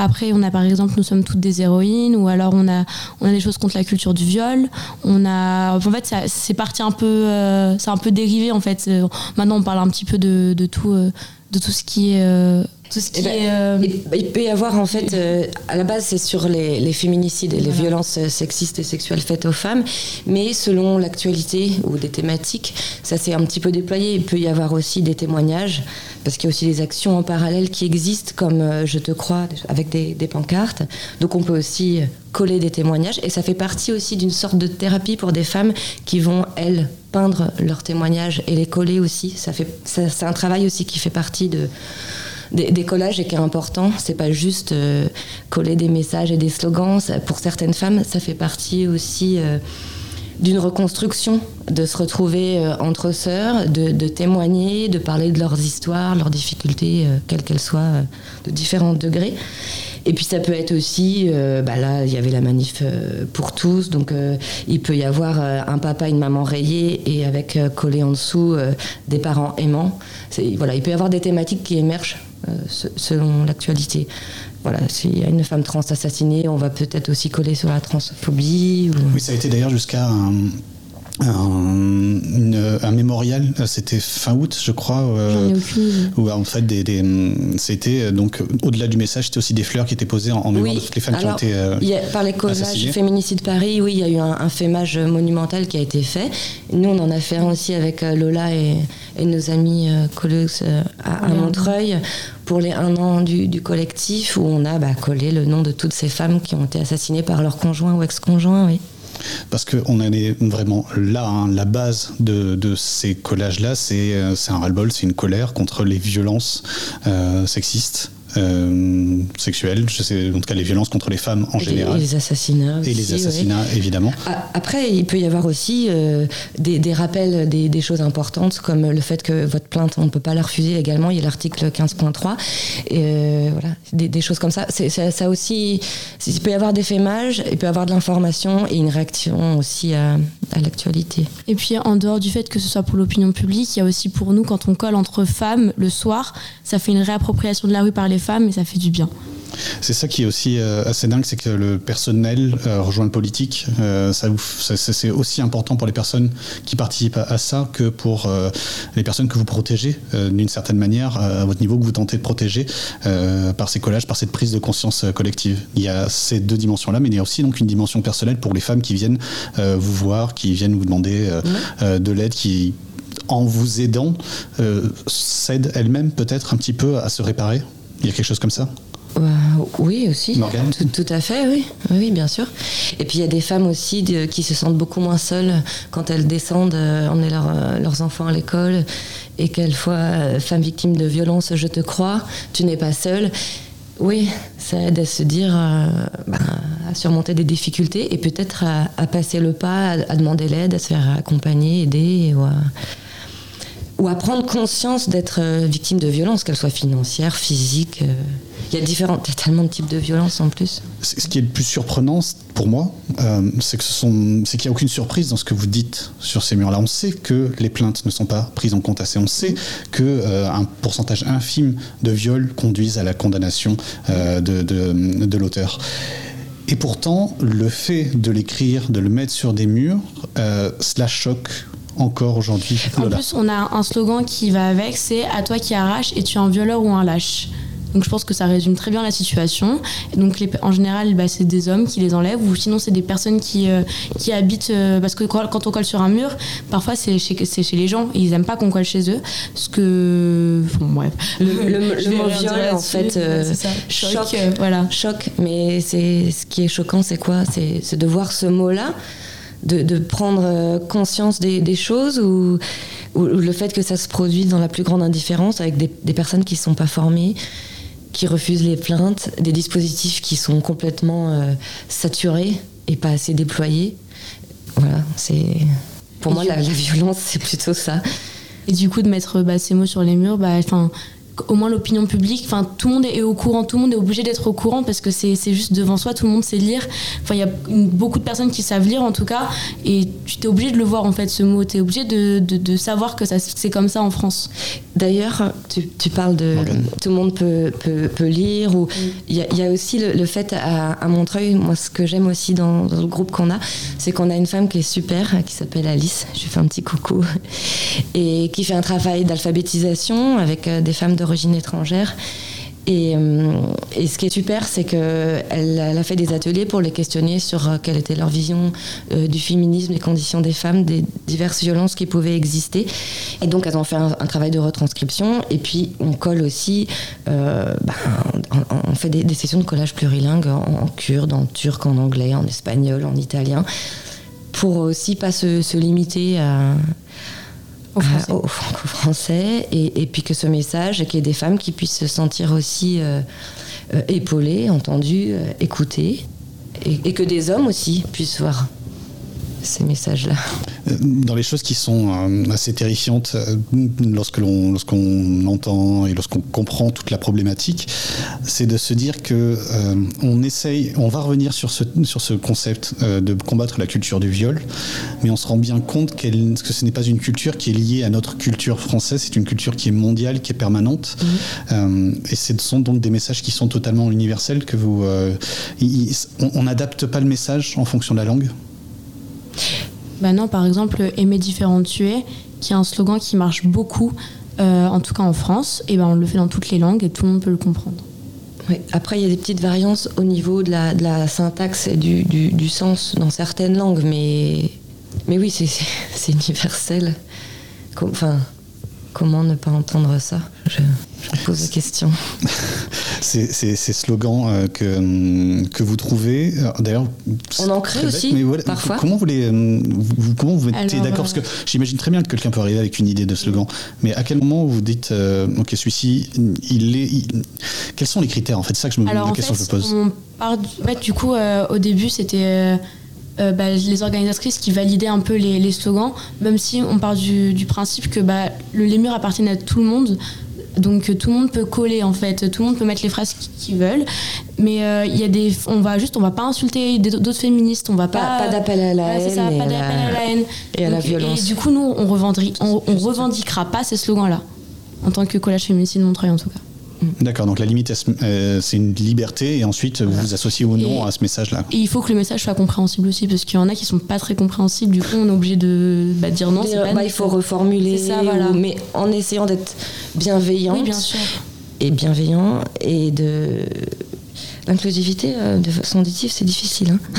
Après, on a par exemple, nous sommes toutes des héroïnes, ou alors on a, on a des choses contre la culture du viol. On a, en fait, c'est parti un peu, c'est un peu dérivé en fait. Maintenant, on parle un petit peu de tout, de tout ce qui est eh ben, euh, il, peut y avoir en fait, euh, à la base c'est sur les, féminicides et les violences euh, sexistes et sexuelles faites aux femmes, mais selon l'actualité ou des thématiques, ça s'est un petit peu déployé. Il peut y avoir aussi des témoignages, parce qu'il y a aussi des actions en parallèle qui existent, comme Je te crois, avec des, des, pancartes. Donc on peut aussi coller des témoignages, et ça fait partie aussi d'une sorte de thérapie pour des femmes qui vont, elles, peindre leurs témoignages et les coller aussi. Ça fait, c'est un travail aussi qui fait partie de des, collages et qui est important. C'est pas juste euh, coller des messages et des slogans. pour certaines femmes, ça fait partie aussi euh, d'une reconstruction, de se retrouver euh, entre sœurs, de, témoigner, de parler de leurs histoires, leurs difficultés, quelles qu'elles soient, de différents degrés. Et puis ça peut être aussi, bah là il y avait la manif pour tous, donc il peut y avoir un papa, une maman rayée et avec collé en dessous des parents aimants. Voilà, il peut y avoir des thématiques qui émergent selon l'actualité. Voilà, s'il y a une femme trans assassinée, on va peut-être aussi coller sur la transphobie. Oui, ça a été d'ailleurs jusqu'à un, mémorial, euh, c'était fin août, je crois. Euh, où en fait, des, c'était donc au-delà du message, c'était aussi des fleurs qui étaient posées en, mémoire de toutes les femmes qui ont été. par les collages Féminicide Paris, oui, il y a eu un, un, fémage monumental qui a été fait. Nous, on en a fait un aussi avec Lola et, et nos amis euh, collègues euh, à, Montreuil pour les un an du, collectif où on a bah, collé le nom de toutes ces femmes qui ont été assassinées par leur conjoint ou ex-conjoint. Oui. Parce qu'on est vraiment là, hein, la base de, ces collages-là, c'est euh, un ras-le-bol, c'est une colère contre les violences sexistes euh, sexuelles, je sais, en tout cas les violences contre les femmes en et général. Et les assassinats. et les assassinats, évidemment. Après, il peut y avoir aussi euh, des, des, rappels des, des, choses importantes, comme le fait que votre plainte, on ne peut pas la refuser également. Il y a l'article 15.3. Et euh, voilà, des, des, choses comme ça. C'est, ça, ça aussi, il peut y avoir des faits mages, il peut y avoir de l'information et une réaction aussi à, à l'actualité. Et puis, en dehors du fait que ce soit pour l'opinion publique, il y a aussi pour nous, quand on colle entre femmes le soir, ça fait une réappropriation de la rue par les femmes et ça fait du bien. C'est ça qui est aussi euh, assez dingue, c'est que le personnel euh, rejoint le politique. Euh, ça, c'est aussi important pour les personnes qui participent à, ça que pour les personnes que vous protégez d'une certaine manière à votre niveau que vous tentez de protéger par ces collages, par cette prise de conscience collective. Il y a ces deux dimensions-là, mais il y a aussi donc une dimension personnelle pour les femmes qui viennent vous voir, qui viennent vous demander de l'aide, qui en vous aidant, euh, s'aide elle-même peut-être un petit peu à se réparer Il y a quelque chose comme ça euh, oui, aussi. Tout, tout, à fait, oui. oui, bien sûr. Et puis il y a des femmes aussi de, qui se sentent beaucoup moins seules quand elles descendent euh, emmener leur, euh, leurs enfants à l'école et qu'elles fois euh, femme victime de violence, je te crois, tu n'es pas seule. Oui, ça aide à se dire, euh, bah, à surmonter des difficultés et peut-être à, à, passer le pas, à, à demander l'aide, à se faire accompagner, aider. Ou à ou à prendre conscience d'être euh, victime de violence, qu'elle soit financière, physique. Euh, il y a différents, tellement de types de violences en plus. Ce qui est le plus surprenant pour moi, euh, c'est qu'il n'y a aucune surprise dans ce que vous dites sur ces murs-là. On sait que les plaintes ne sont pas prises en compte assez. On sait que un pourcentage infime de viols conduisent à la condamnation de, de, l'auteur. Et pourtant, le fait de l'écrire, de le mettre sur des murs, cela choque encore aujourd'hui. En plus, on a un slogan qui va avec, c'est à toi qui arrache et tu es un violeur ou un lâche? Donc je pense que ça résume très bien la situation. Et donc les, en général, bah, c'est des hommes qui les enlèvent ou sinon c'est des personnes qui, euh, qui habitent... Euh, parce que quand on colle sur un mur, parfois c'est chez, chez les gens et ils n'aiment pas qu'on colle chez eux. Parce que... Bon bref. Le, le, le mot viol en fait... Euh, choc. Choc, voilà. choc. Mais ce qui est choquant c'est quoi? C'est de voir ce mot-là de, de, prendre conscience des, des choses ou, ou, le fait que ça se produise dans la plus grande indifférence avec des, des personnes qui ne sont pas formées, qui refusent les plaintes, des dispositifs qui sont complètement euh, saturés et pas assez déployés. Voilà, c'est pour et moi la, la, violence, c'est plutôt ça. Et du coup, de mettre bah, ces mots sur les murs, bah, au moins l'opinion publique, enfin tout le monde est au courant, tout le monde est obligé d'être au courant parce que c'est juste devant soi, tout le monde sait lire. Enfin il y a beaucoup de personnes qui savent lire en tout cas et tu t'es obligé de le voir en fait ce mot, tu es obligé de, de, de, savoir que c'est comme ça en France. D'ailleurs, tu, tu, parles de tout le monde peut, peut, peut lire ou il mm. y, y, a aussi le, le fait à, à, Montreuil, moi ce que j'aime aussi dans, dans, le groupe qu'on a, c'est qu'on a une femme qui est super, qui s'appelle Alice, je lui fais un petit coucou, et qui fait un travail d'alphabétisation avec euh, des femmes de d'origine étrangère. Et, euh, et, ce qui est super, c'est qu'elle elle a fait des ateliers pour les questionner sur euh, quelle était leur vision euh, du féminisme, des conditions des femmes, des diverses violences qui pouvaient exister. Et donc, elles ont fait un, travail de retranscription. Et puis, on colle aussi, ben, on, fait des, des, sessions de collage plurilingue en, en, kurde, en turc, en anglais, en espagnol, en italien, pour aussi pas se, se limiter à au français, au, au français et, et, puis que ce message, qu'il y ait des femmes qui puissent se sentir aussi euh, euh, épaulées, entendues, euh, écoutées, et, et, que des hommes aussi puissent voir ces messages-là. Dans les choses qui sont euh, assez terrifiantes euh, lorsque l'on lorsqu'on entend et lorsqu'on comprend toute la problématique, c'est de se dire que euh, on essaye, on va revenir sur ce sur ce concept euh, de combattre la culture du viol, mais on se rend bien compte qu que ce n'est pas une culture qui est liée à notre culture française, c'est une culture qui est mondiale, qui est permanente, mmh. et ce sont donc des messages qui sont totalement universels que vous, on n'adapte pas le message en fonction de la langue. Non, par exemple, aimer différent tuer, qui est un slogan qui marche beaucoup, euh, en tout cas en France, et ben on le fait dans toutes les langues et tout le monde peut le comprendre. Oui. Après, il y a des petites variances au niveau de la, de la syntaxe et du, du, du, sens dans certaines langues, mais, mais oui, c'est universel. Enfin, comment ne pas entendre ça? Je, je pose la question. ces, ces, slogans euh, que, que vous trouvez, euh, d'ailleurs. On en crée aussi, parfois. Comment vous les, vous, comment vous mettez d'accord? Parce que j'imagine très bien que quelqu'un peut arriver avec une idée de slogan, mais à quel moment vous dites, ok, celui-ci, il est. Quels sont les critères En fait, c'est ça que je me, Alors, la question fait, que je pose. On part du, du coup, au début, c'était euh, bah, les organisatrices qui validaient un peu les, slogans, même si on part du, principe que bah, le, les murs appartiennent à tout le monde. Donc euh, tout le monde peut coller en fait, tout le monde peut mettre les phrases qu'ils veulent, mais euh, il y a des, on va juste, on va pas insulter d'autres féministes, on va pas. Pas, d'appel à la haine. Ça, pas d'appel à la haine. Et à la violence. Et du coup nous, on, revendique, on, on revendiquera pas ces slogans-là, en tant que collage féminicide Montreuil en tout cas. D'accord, donc la limite, euh, c'est une liberté et ensuite vous vous associez ou non à ce message-là. Et il faut que le message soit compréhensible aussi, parce qu'il y en a qui sont pas très compréhensibles, du coup on est obligé de bah, dire non. Pas bah, il faut reformuler, ça, voilà. mais en essayant d'être bienveillant. Oui, bien sûr. Et bienveillant et de L'inclusivité euh, de façon auditive, c'est difficile. Hein.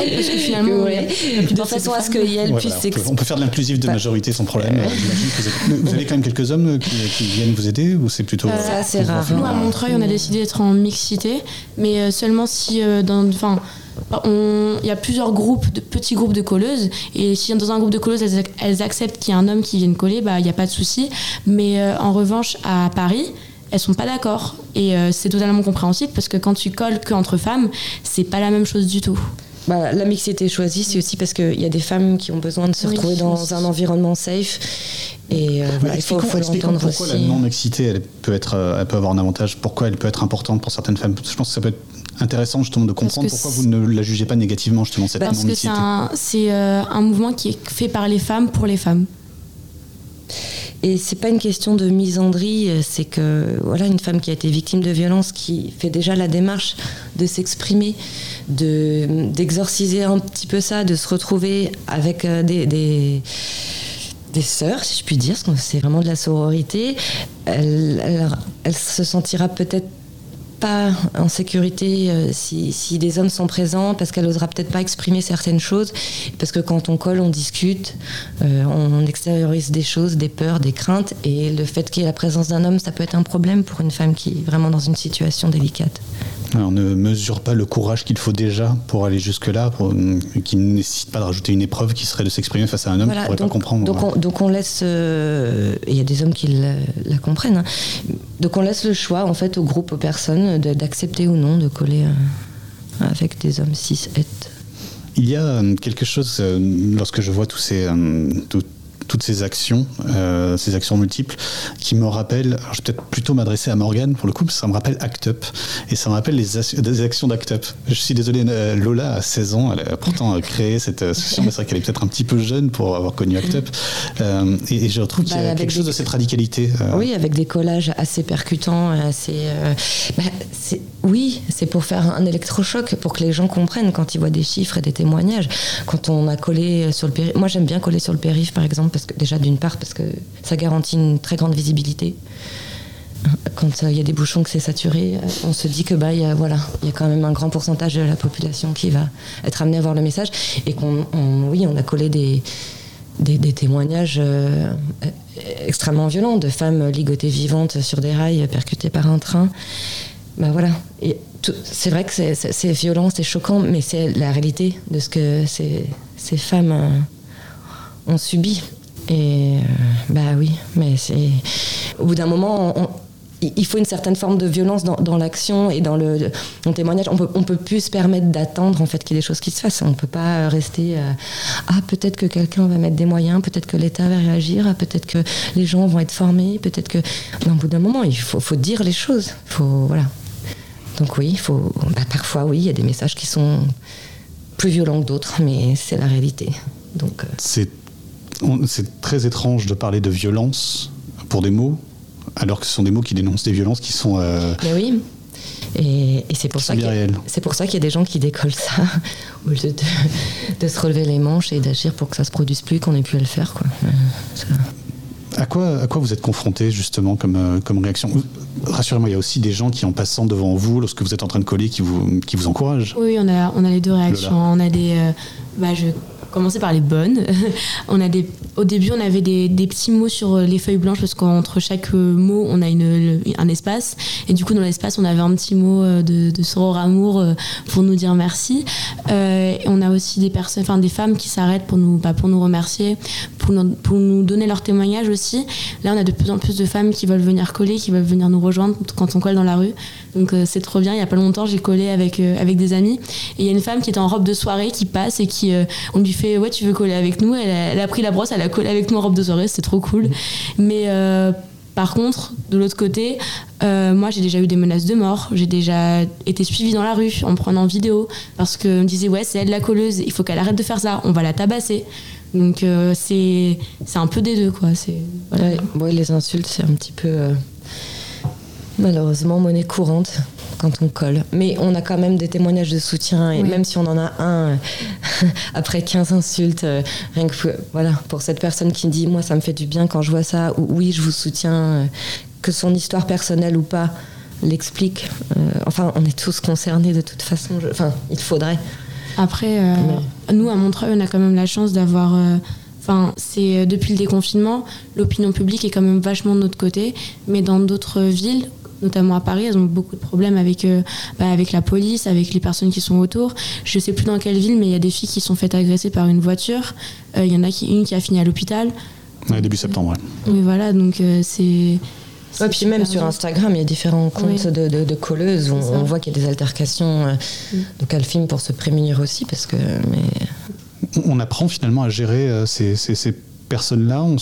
elle, parce que finalement, ouais. de façon à ce que elle puisse s'exprimer. On peut faire de l'inclusif de bah. majorité sans problème. Vous, vous, avez quand même quelques hommes qui, viennent vous aider ou c'est plutôt. Euh, ça, c'est rare. Nous, à Montreuil, on a décidé d'être en mixité, mais euh, seulement si dans. Enfin, il y a plusieurs groupes, de, petits groupes de colleuses, et si dans un groupe de colleuses, elles, acceptent qu'il y a un homme qui vienne coller, bah, il n'y a pas de souci. Mais en revanche, à Paris, elles sont pas d'accord. Et euh, c'est totalement compréhensible parce que quand tu colles qu'entre femmes, c'est pas la même chose du tout. Bah, la mixité choisie, c'est aussi parce qu'il y a des femmes qui ont besoin de se retrouver dans un environnement safe. Et euh, voilà, il faut, faut l'entendre pourquoi la non-mixité, elle peut, être, euh, elle peut avoir un avantage, pourquoi elle peut être importante pour certaines femmes. Je pense que ça peut être intéressant justement de comprendre pourquoi vous ne la jugez pas négativement justement cette non-mixité. Parce que c'est un, un mouvement qui est fait par les femmes pour les femmes. Et c'est pas une question de misandrie, c'est que voilà une femme qui a été victime de violence, qui fait déjà la démarche de s'exprimer, de d'exorciser un petit peu ça, de se retrouver avec euh, des, des sœurs, si je puis dire, parce que c'est vraiment de la sororité, elle, elle se sentira peut-être pas en sécurité euh, si, des hommes sont présents, parce qu'elle n'osera peut-être pas exprimer certaines choses, parce que quand on colle, on discute, euh, on extériorise des choses, des peurs, des craintes, et le fait qu'il y ait la présence d'un homme, ça peut être un problème pour une femme qui est vraiment dans une situation délicate. On ne mesure pas le courage qu'il faut déjà pour aller jusque-là, euh, qui ne nécessite pas de rajouter une épreuve qui serait de s'exprimer face à un homme qui ne pourrait donc, pas comprendre. Donc on, donc on laisse, il y a des hommes qui la, comprennent, hein. donc on laisse le choix en fait au groupe, aux personnes d'accepter ou non de coller euh, avec des hommes cis et il y a euh, quelque chose, euh, lorsque je vois tous ces, toutes ces actions, euh, ces actions multiples, qui me rappellent, je vais peut-être plutôt m'adresser à Morgane pour le coup, parce que ça me rappelle Act Up, et ça me rappelle les, actions d'Act Up. Je suis désolé, euh, Lola a 16 ans, elle a pourtant créé cette association, mais c'est vrai qu'elle est peut-être un petit peu jeune pour avoir connu Act Up, euh, et, je retrouve qu'il y a bah, quelque chose de cette radicalité. Oui, avec des collages assez percutants, assez... Bah, oui, c'est pour faire un électrochoc, pour que les gens comprennent quand ils voient des chiffres et des témoignages. Quand on a collé sur le périph', moi j'aime bien coller sur le périph' par exemple, parce que déjà d'une part parce que ça garantit une très grande visibilité. Quand euh, il y a des bouchons que c'est saturé, euh, on se dit que bah y a, voilà, il y a quand même un grand pourcentage de la population qui va être amené à voir le message et qu'on oui, on a collé des des, témoignages euh, extrêmement violents de femmes ligotées vivantes sur des rails percutées par un train. Bah voilà. C'est vrai que c'est violent, c'est choquant, mais c'est la réalité de ce que ces, ces femmes ont subi. Et euh, bah oui, mais c'est au bout d'un moment, il faut une certaine forme de violence dans, l'action et dans le témoignage. On peut, peut plus se permettre d'attendre en fait qu'il y ait des choses qui se fassent. On peut pas rester euh, ah peut-être que quelqu'un va mettre des moyens, peut-être que l'État va réagir, ah, peut-être que les gens vont être formés, peut-être que. au bout d'un moment, il faut, dire les choses. Faut voilà. Donc oui, il faut. Bah, parfois oui, il y a des messages qui sont plus violents que d'autres, mais c'est la réalité. Donc. Euh, c'est très étrange de parler de violence pour des mots, alors que ce sont des mots qui dénoncent des violences qui sont. Euh, Mais oui. Et, c'est pour, ça c'est pour ça qu'il y a des gens qui décollent ça, au lieu de, se relever les manches et d'agir pour que ça se produise plus, qu'on ait pu le faire. Quoi. Euh, à quoi, à quoi vous êtes confronté justement comme, euh, comme réaction? Rassurez-moi, il y a aussi des gens qui, en passant devant vous, lorsque vous êtes en train de coller, qui vous, qui vous encouragent. Oui, on a, on a les deux réactions. On a des. bah, je commencer par les bonnes. on a au début, on avait des, petits mots sur les feuilles blanches parce qu'entre chaque mot, on a une, un espace. Et du coup, dans l'espace, on avait un petit mot de, de soror amour pour nous dire merci. Euh, on a aussi des personnes, enfin des femmes qui s'arrêtent pour nous, bah, pour nous remercier, pour nous, pour nous donner leur témoignage aussi. Là, on a de plus en plus de femmes qui veulent venir coller, qui veulent venir nous rejoindre quand on colle dans la rue. Donc euh, c'est trop bien. Il y a pas longtemps, j'ai collé avec euh, avec des amis et il y a une femme qui est en robe de soirée qui passe et qui on lui fait ouais tu veux coller avec nous? Elle a, pris la brosse, elle a collé avec nous en robe de soirée. C'était trop cool. Mais par contre, de l'autre côté, euh, moi j'ai déjà eu des menaces de mort, j'ai déjà été suivie dans la rue en prenant vidéo parce qu'on me disait ouais c'est elle la colleuse, il faut qu'elle arrête de faire ça, on va la tabasser. Donc euh, c'est un peu des deux quoi. C'est les insultes c'est un petit peu euh, malheureusement monnaie courante quand on colle. Mais on a quand même des témoignages de soutien, et même si on en a un euh, après 15 insultes, euh, rien que voilà, pour cette personne qui dit Moi, ça me fait du bien quand je vois ça, ou oui, je vous soutiens, euh, que son histoire personnelle ou pas l'explique. enfin, on est tous concernés de toute façon. enfin, il faudrait. Après, nous, à Montreuil, on a quand même la chance d'avoir. Enfin, c'est depuis le déconfinement, l'opinion publique est quand même vachement de notre côté, mais dans d'autres villes, notamment à Paris, elles ont beaucoup de problèmes avec, euh, bah, avec la police, avec les personnes qui sont autour. Je sais plus dans quelle ville, mais il y a des filles qui sont faites agresser par une voiture. Euh, il y en a qui, une qui a fini à l'hôpital. début septembre. Oui, voilà, donc euh, c'est. Ouais, puis même sur Instagram, il y a différents comptes de, de, colleuses où on, voit qu'il y a des altercations. Donc elles filment pour se prémunir aussi, parce que. Mais... On apprend finalement à gérer ces, ces, ces personnes-là. On,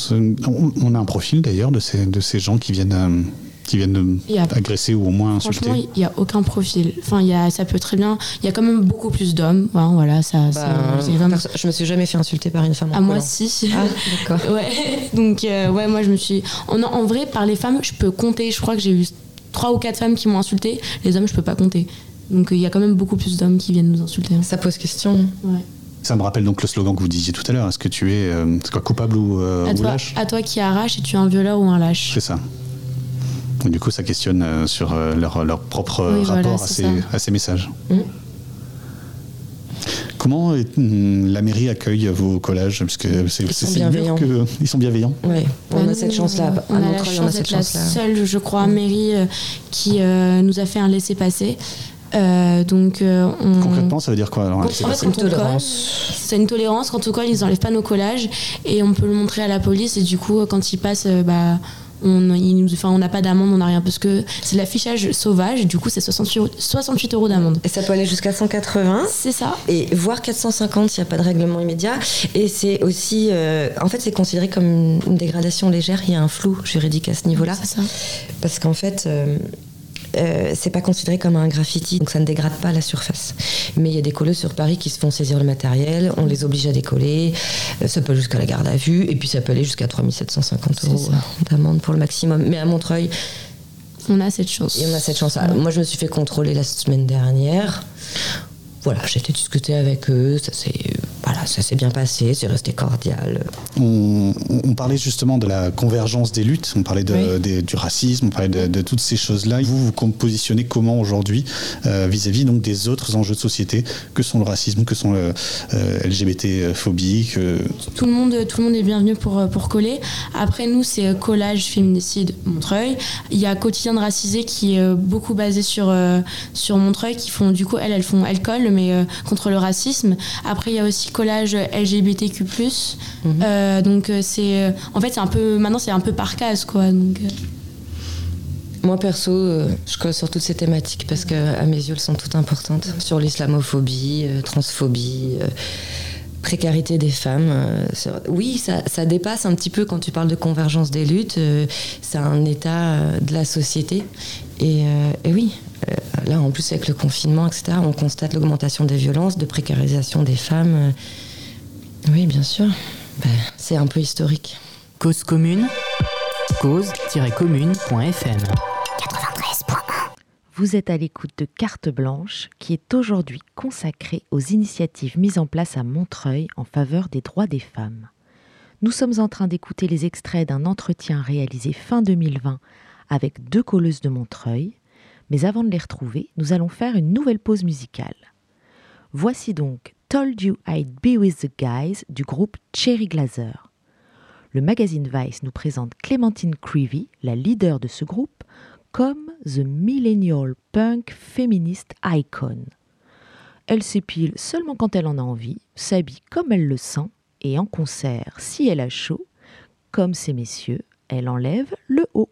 on, a un profil d'ailleurs de ces, de ces gens qui viennent qui viennent agresser ou au moins insulter Franchement, il n'y a aucun profil. Enfin, y a, ça peut très bien. Il y a quand même beaucoup plus d'hommes. voilà, ça, bah, vraiment... Je me suis jamais fait insulter par une femme. À ah, moi, si. Ah, d'accord. ouais. Donc, euh, ouais, moi, je me suis. En, en vrai, par les femmes, je peux compter. Je crois que j'ai eu trois ou quatre femmes qui m'ont insulté. Les hommes, je peux pas compter. Donc, il y a quand même beaucoup plus d'hommes qui viennent nous insulter. Ça pose question. Ouais. Ça me rappelle donc le slogan que vous disiez tout à l'heure. Est-ce que tu es euh, quoi, coupable ou, euh, à ou lâche? À toi qui arrache et tu es un violeur ou un lâche. C'est ça. Du coup, ça questionne euh, sur euh, leur, leur propre rapport à, ces, à, ces, messages. Mm. Comment mm, la mairie accueille vos collages? Parce que c'est, ils, sont bienveillants. Que, ils sont bienveillants. Oui, on a cette chance-là. On, a la chance d'être la seule, je crois, mairie euh, qui nous a fait un laisser-passer. Euh, donc, on... Concrètement, ça veut dire quoi alors, C'est une tolérance. C'est une tolérance. Quand on colle, ils n'enlèvent pas nos collages et on peut le montrer à la police. Et du coup, quand ils passent, bah, on enfin, on n'a pas d'amende, on n'a rien parce que c'est l'affichage sauvage. Du coup, c'est 68 euros, d'amende. Et ça peut aller jusqu'à 180. C'est ça. Et voire 450 s'il n'y a pas de règlement immédiat. Et c'est aussi, euh, en fait, c'est considéré comme une dégradation légère. Il y a un flou juridique à ce niveau-là. C'est ça. Parce qu'en fait. Euh, euh, c'est pas considéré comme un graffiti, donc ça ne dégrade pas la surface. Mais il y a des colleuses sur Paris qui se font saisir le matériel, on les oblige à décoller, euh, ça peut jusqu'à la garde à vue, et puis ça peut aller jusqu'à 3750 euros d'amende pour le maximum. Mais à Montreuil, on a cette chance. on a cette chance. Moi, je me suis fait contrôler la semaine dernière voilà, j'ai été discuter avec eux, ça s'est voilà, ça s'est bien passé, c'est resté cordial. On, parlait justement de la convergence des luttes, on parlait de, du racisme, on parlait de, toutes ces choses-là. Vous vous positionnez comment aujourd'hui euh, vis-à-vis donc des autres enjeux de société que sont le racisme, que sont le euh, LGBT phobie Tout le monde, tout le monde est bienvenu pour pour coller. Après nous, c'est collage féminicide Montreuil. Il y a quotidien de racisé qui est beaucoup basé sur euh, sur Montreuil, qui font du coup elles elles font elles collent mais euh, contre le racisme. Après, il y a aussi collage LGBTQ+. Mhm. Euh, donc euh, c'est, en fait, c'est un peu, maintenant c'est un peu par case, quoi. Donc, moi perso, je colle sur toutes ces thématiques parce que à mes yeux, elles sont toutes importantes. Sur l'islamophobie, transphobie, précarité des femmes. oui, ça, ça, dépasse un petit peu quand tu parles de convergence des luttes. c'est un état de la société. Et, et oui, là, en plus, avec le confinement, etc., on constate l'augmentation des violences, de précarisation des femmes. Euh, oui, bien sûr. Ben, c'est un peu historique. Cause commune, cause-commune.fm. Vous êtes à l'écoute de Carte Blanche, qui est aujourd'hui consacrée aux initiatives mises en place à Montreuil en faveur des droits des femmes. Nous sommes en train d'écouter les extraits d'un entretien réalisé fin 2020 avec deux colleuses de Montreuil, mais avant de les retrouver, nous allons faire une nouvelle pause musicale. Voici donc Told You I'd Be With the Guys du groupe Cherry Glazer. Le magazine Vice nous présente Clémentine Creevy, la leader de ce groupe, comme The Millennial Punk Feminist Icon. Elle s'épile seulement quand elle en a envie, s'habille comme elle le sent, et en concert, si elle a chaud, comme ces messieurs, elle enlève le haut.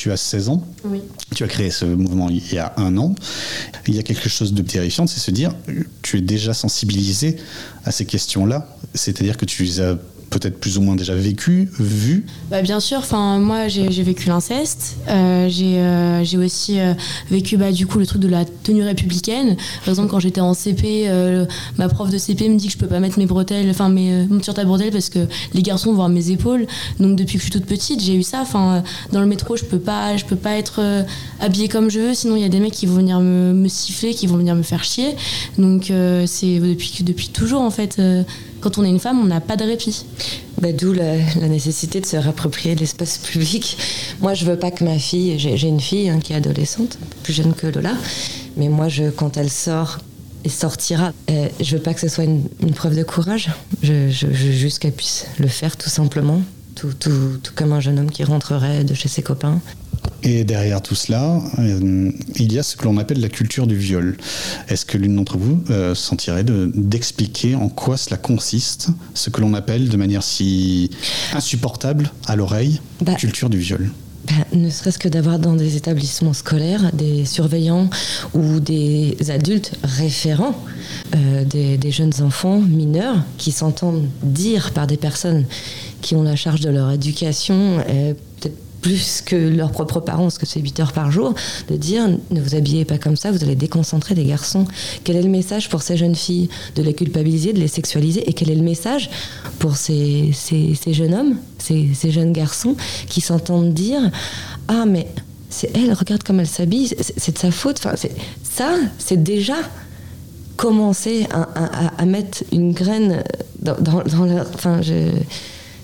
Tu as 16 ans. Oui. Tu as créé ce mouvement il y a un an. Il y a quelque chose de terrifiant, c'est se dire, tu es déjà sensibilisé à ces questions-là. C'est-à-dire que tu les as peut-être plus ou moins déjà vécu, vu bah, Bien sûr, moi j'ai vécu l'inceste, euh, euh, j'ai aussi euh, vécu bah, du coup le truc de la tenue républicaine. Par exemple, quand j'étais en CP, ma prof de CP me dit que je peux pas mettre mes bretelles, enfin mes sur ta bretelle parce que les garçons voient mes épaules. Donc depuis que je suis toute petite, j'ai eu ça. Enfin, dans le métro, je peux pas, je peux pas être habillée comme je veux, sinon il y a des mecs qui vont venir me, me, siffler, qui vont venir me faire chier. Donc c'est depuis, depuis toujours en fait quand on est une femme, on n'a pas de répit. Bah, D'où la, nécessité de se réapproprier l'espace public. Moi, je veux pas que ma fille, j'ai une fille hein, qui est adolescente, plus jeune que Lola, mais moi, je, quand elle sort et sortira, euh, je veux pas que ce soit une, preuve de courage. Je, je, veux juste qu'elle puisse le faire tout simplement, tout, tout, tout comme un jeune homme qui rentrerait de chez ses copains. Et derrière tout cela, euh, il y a ce que l'on appelle la culture du viol. Est-ce que l'une d'entre vous euh, sentirait d'expliquer en quoi cela consiste, ce que l'on appelle de manière si insupportable à l'oreille, bah, culture du viol? bah, ne serait-ce que d'avoir dans des établissements scolaires des surveillants ou des adultes référents, euh, des, jeunes enfants mineurs qui s'entendent dire par des personnes qui ont la charge de leur éducation, plus que leurs propres parents, parce que c'est 8 heures par jour, de dire ne vous habillez pas comme ça, vous allez déconcentrer des garçons. Quel est le message pour ces jeunes filles De les culpabiliser, de les sexualiser Et quel est le message pour ces, ces, jeunes hommes, ces, jeunes garçons qui s'entendent dire Ah, mais c'est elle, regarde comme elle s'habille, c'est de sa faute. Enfin, ça, c'est déjà commencer à, mettre une graine dans leur. Enfin, je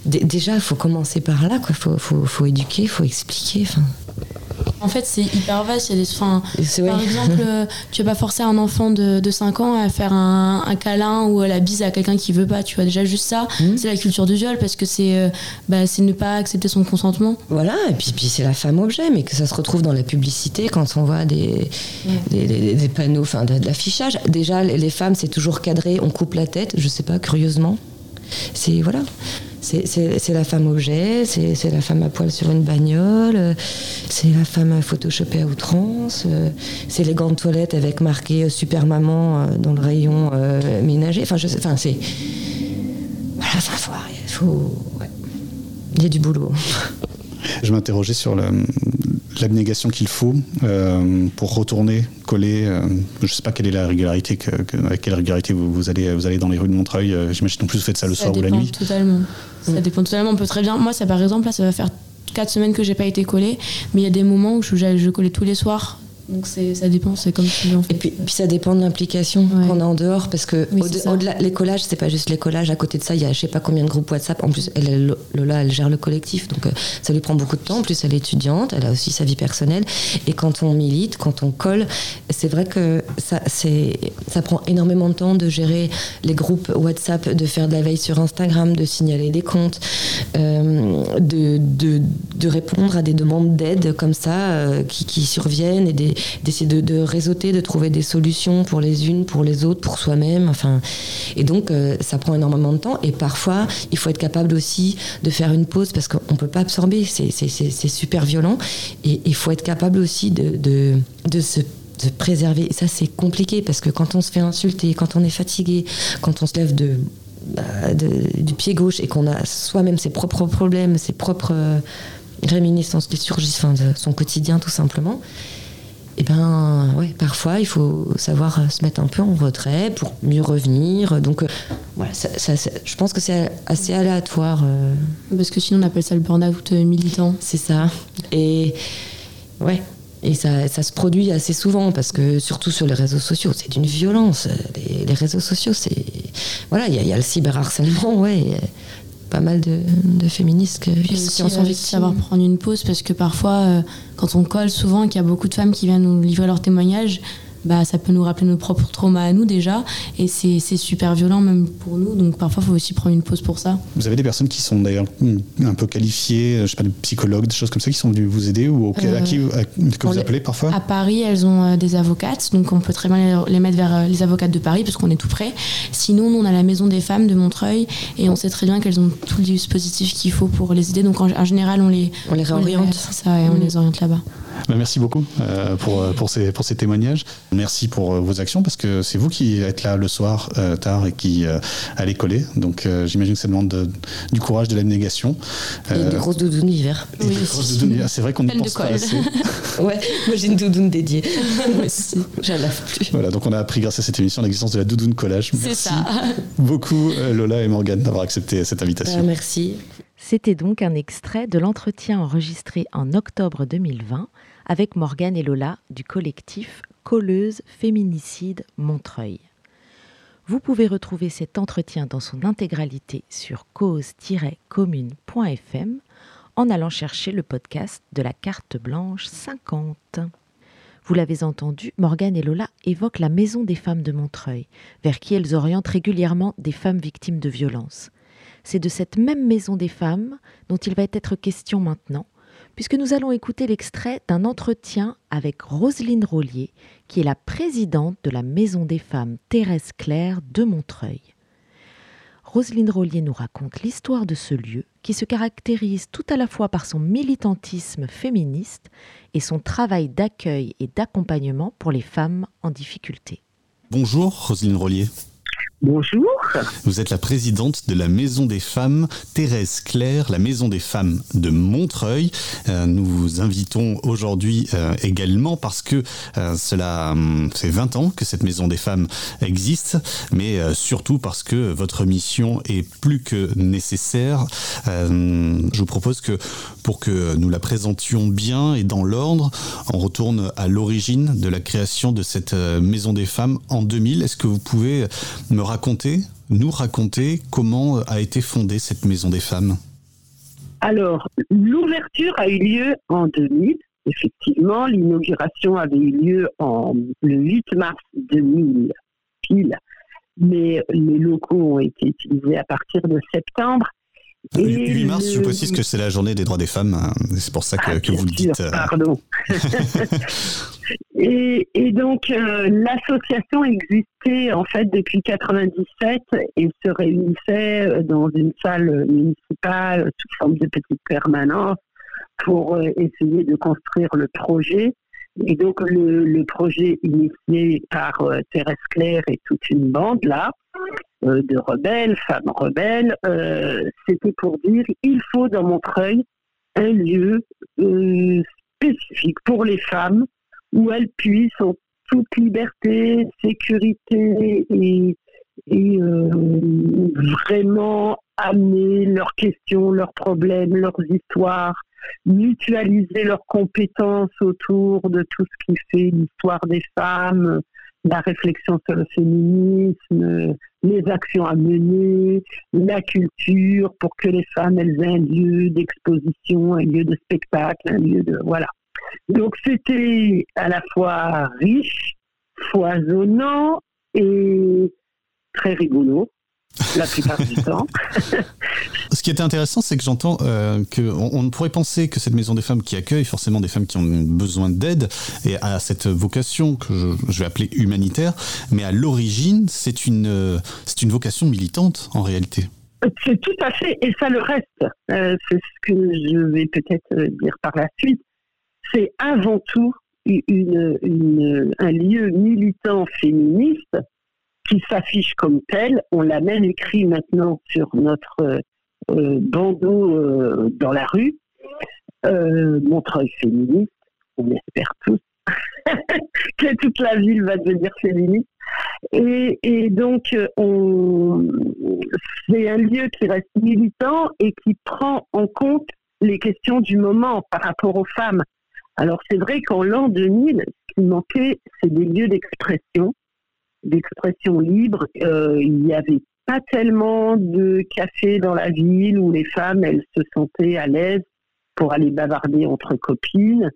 déjà, il faut commencer par là, quoi. Faut, faut, faut éduquer, faut expliquer. En fait, c'est hyper vaste. Par exemple, euh, tu vas pas forcer un enfant de, de 5 ans à faire un, un, câlin ou la bise à quelqu'un qui veut pas. Tu vois, déjà, juste ça, mmh. c'est la culture du viol parce que c'est euh, bah, ne pas accepter son consentement. Voilà, et puis, puis c'est la femme objet, mais que ça se retrouve dans la publicité quand on voit des, des, des, panneaux, enfin de, de l'affichage. Déjà, les femmes, c'est toujours cadré, on coupe la tête, je sais pas, curieusement. C'est voilà c'est la femme objet, c'est la femme à poil sur une bagnole, c'est la femme photoshopée à outrance, c'est les gants de toilette avec marqué Super Maman euh, dans le rayon euh, ménager. Enfin, je sais, enfin, c'est. Voilà, faut, faut, Il y a du boulot. Je m'interrogeais sur l'abnégation qu'il faut euh, pour retourner, coller. je ne sais pas quelle est la régularité, que, avec quelle régularité vous, allez, vous allez dans les rues de Montreuil. J'imagine en plus vous faites ça le soir ou la nuit. Totalement. Ça dépend totalement. On peut très bien. Moi, ça par exemple, là, ça va faire 4 semaines que j'ai pas été collée, mais il y a des moments où je, je collais tous les soirs donc ça dépend, c'est comme tu veux. Et puis, puis, ça dépend de l'implication qu'on a en dehors, parce que au-delà, les collages, c'est pas juste les collages. À côté de ça, il y a je sais pas combien de groupes WhatsApp. En plus, elle, Lola, elle gère le collectif, donc euh, ça lui prend beaucoup de temps. En plus, elle est étudiante, elle a aussi sa vie personnelle. Et quand on milite, quand on colle, c'est vrai que ça, c'est, ça prend énormément de temps de gérer les groupes WhatsApp, de faire de la veille sur Instagram, de signaler des comptes, euh, de, de, de, répondre à des demandes d'aide comme ça euh, qui, qui surviennent et des d'essayer de, réseauter, de trouver des solutions pour les unes, pour les autres, pour soi-même. Enfin, et donc, euh, ça prend énormément de temps. Et parfois, il faut être capable aussi de faire une pause parce qu'on ne peut pas absorber. C'est super violent. Et il faut être capable aussi de, se préserver. ça, c'est compliqué parce que quand on se fait insulter, quand on est fatigué, quand on se lève de, bah, du pied gauche et qu'on a soi-même ses propres problèmes, ses propres euh, réminiscences qui surgissent, de son quotidien tout simplement, et eh ben ouais, parfois il faut savoir se mettre un peu en retrait pour mieux revenir. Donc euh, voilà, je pense que c'est assez aléatoire. Euh. Parce que sinon on appelle ça le burn-out euh, militant. C'est ça. Et ouais. Et ça, ça, se produit assez souvent parce que surtout sur les réseaux sociaux, c'est d'une violence. Les, réseaux sociaux, c'est voilà, il y, y, a le cyberharcèlement, ouais pas mal de, féministes qui ont envie de savoir prendre une pause parce que parfois, euh, quand on colle souvent, qu'il y a beaucoup de femmes qui viennent nous livrer leurs témoignages, bah, ça peut nous rappeler nos propres traumas à nous déjà, et c'est super violent même pour nous, donc parfois il faut aussi prendre une pause pour ça. Vous avez des personnes qui sont d'ailleurs un peu qualifiées, je sais pas, des psychologues, des choses comme ça, qui sont venues vous aider, ou à qui que vous appelez parfois À Paris, elles ont des avocates, donc on peut très bien les, mettre vers les avocates de Paris, parce qu'on est tout près. Sinon, nous, on a la Maison des Femmes de Montreuil, et on sait très bien qu'elles ont tout le dispositif qu'il faut pour les aider, donc en, général, on les, on les réoriente. ça, et on mm. les oriente là-bas. Bah, merci beaucoup euh, pour, euh, pour, ces, pour ces témoignages. Merci pour euh, vos actions parce que c'est vous qui êtes là le soir tard et qui allez coller. Donc j'imagine que ça demande du courage, de l'abnégation. Et des grosses doudounes d'hiver. Oui, c'est vrai qu'on n'y pense pas assez. ouais, moi j'ai une doudoune dédiée. moi aussi, je lave plus. Voilà, donc on a appris grâce à cette émission l'existence de la doudoune collage. C'est ça. beaucoup Lola et Morgane d'avoir accepté cette invitation. merci. C'était donc un extrait de l'entretien enregistré en octobre 2020 avec Morgane et Lola du collectif Colleuse Féminicide Montreuil. Vous pouvez retrouver cet entretien dans son intégralité sur cause-commune.fm en allant chercher le podcast de la carte blanche 50. Vous l'avez entendu, Morgane et Lola évoquent la Maison des femmes de Montreuil, vers qui elles orientent régulièrement des femmes victimes de violences. C'est de cette même Maison des femmes dont il va être question maintenant, puisque nous allons écouter l'extrait d'un entretien avec Roselyne Rollier, qui est la présidente de la Maison des femmes Thérèse Claire de Montreuil. Roselyne Rollier nous raconte l'histoire de ce lieu qui se caractérise tout à la fois par son militantisme féministe et son travail d'accueil et d'accompagnement pour les femmes en difficulté. Bonjour Roselyne Rollier. Bonjour. Vous êtes la présidente de la Maison des Femmes, Thérèse Claire, la Maison des Femmes de Montreuil. Euh, nous vous invitons aujourd'hui euh, également parce que euh, cela hum, fait 20 ans que cette Maison des Femmes existe, mais surtout parce que votre mission est plus que nécessaire. je vous propose que pour que nous la présentions bien et dans l'ordre, on retourne à l'origine de la création de cette Maison des Femmes en 2000. Est-ce que vous pouvez me raconter, nous raconter comment a été fondée cette Maison des Femmes Alors, l'ouverture a eu lieu en 2000. Effectivement, l'inauguration avait eu lieu en, le 8 mars 2000, pile. Mais les locaux ont été utilisés à partir de septembre. 8 mars, je précise que c'est la journée des droits des femmes. Hein. C'est pour ça que, ah, vous le dites. Euh. Pardon. et, donc, euh, l'association existait en fait depuis 97 et se réunissait euh, dans une salle municipale sous forme de petite permanence pour essayer de construire le projet. Et donc, le, projet initié par Thérèse Claire et toute une bande là, euh, de rebelles, femmes rebelles, euh, c'était pour dire il faut dans Montreuil un lieu euh, spécifique pour les femmes où elles puissent en toute liberté, sécurité et vraiment amener leurs questions, leurs problèmes, leurs histoires, mutualiser leurs compétences autour de tout ce qui fait l'histoire des femmes, la réflexion sur le féminisme, les actions à mener, la culture, pour que les femmes elles aient un lieu d'exposition, un lieu de spectacle, un lieu de voilà. Donc c'était à la fois riche, foisonnant et très rigolo la plupart du temps. Ce qui était intéressant, c'est que j'entends euh, qu'on on pourrait penser que cette maison des femmes qui accueille forcément des femmes qui ont besoin d'aide et a cette vocation que je, vais appeler humanitaire, mais à l'origine, c'est une, c'est une vocation militante en réalité. C'est tout à fait, et ça le reste. Euh, c'est ce que je vais peut-être dire par la suite. C'est avant tout une, une, un lieu militant féministe qui s'affiche comme tel. On l'a même écrit maintenant sur notre euh, bandeau euh, dans la rue. Euh, Montreuil féministe, on espère tous que toute la ville va devenir féministe. Et, donc, on, c'est un lieu qui reste militant et qui prend en compte les questions du moment par rapport aux femmes. Alors c'est vrai qu'en l'an 2000, ce qui manquait, c'est des lieux d'expression d'expression libre. Euh, il n'y avait pas tellement de cafés dans la ville où les femmes, elles se sentaient à l'aise pour aller bavarder entre copines.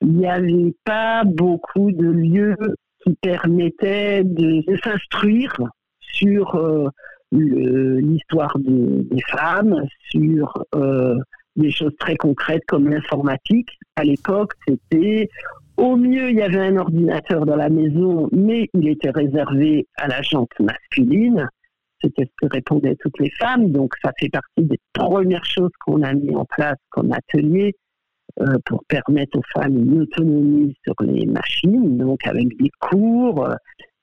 Il n'y avait pas beaucoup de lieux qui permettait de, s'instruire sur euh, l'histoire des femmes, sur euh, des choses très concrètes comme l'informatique. À l'époque, c'était au mieux, il y avait un ordinateur dans la maison, mais il était réservé à la jante masculine. C'était ce que répondaient toutes les femmes. Donc, ça fait partie des premières choses qu'on a mis en place comme atelier euh, pour permettre aux femmes une autonomie sur les machines, donc avec des cours.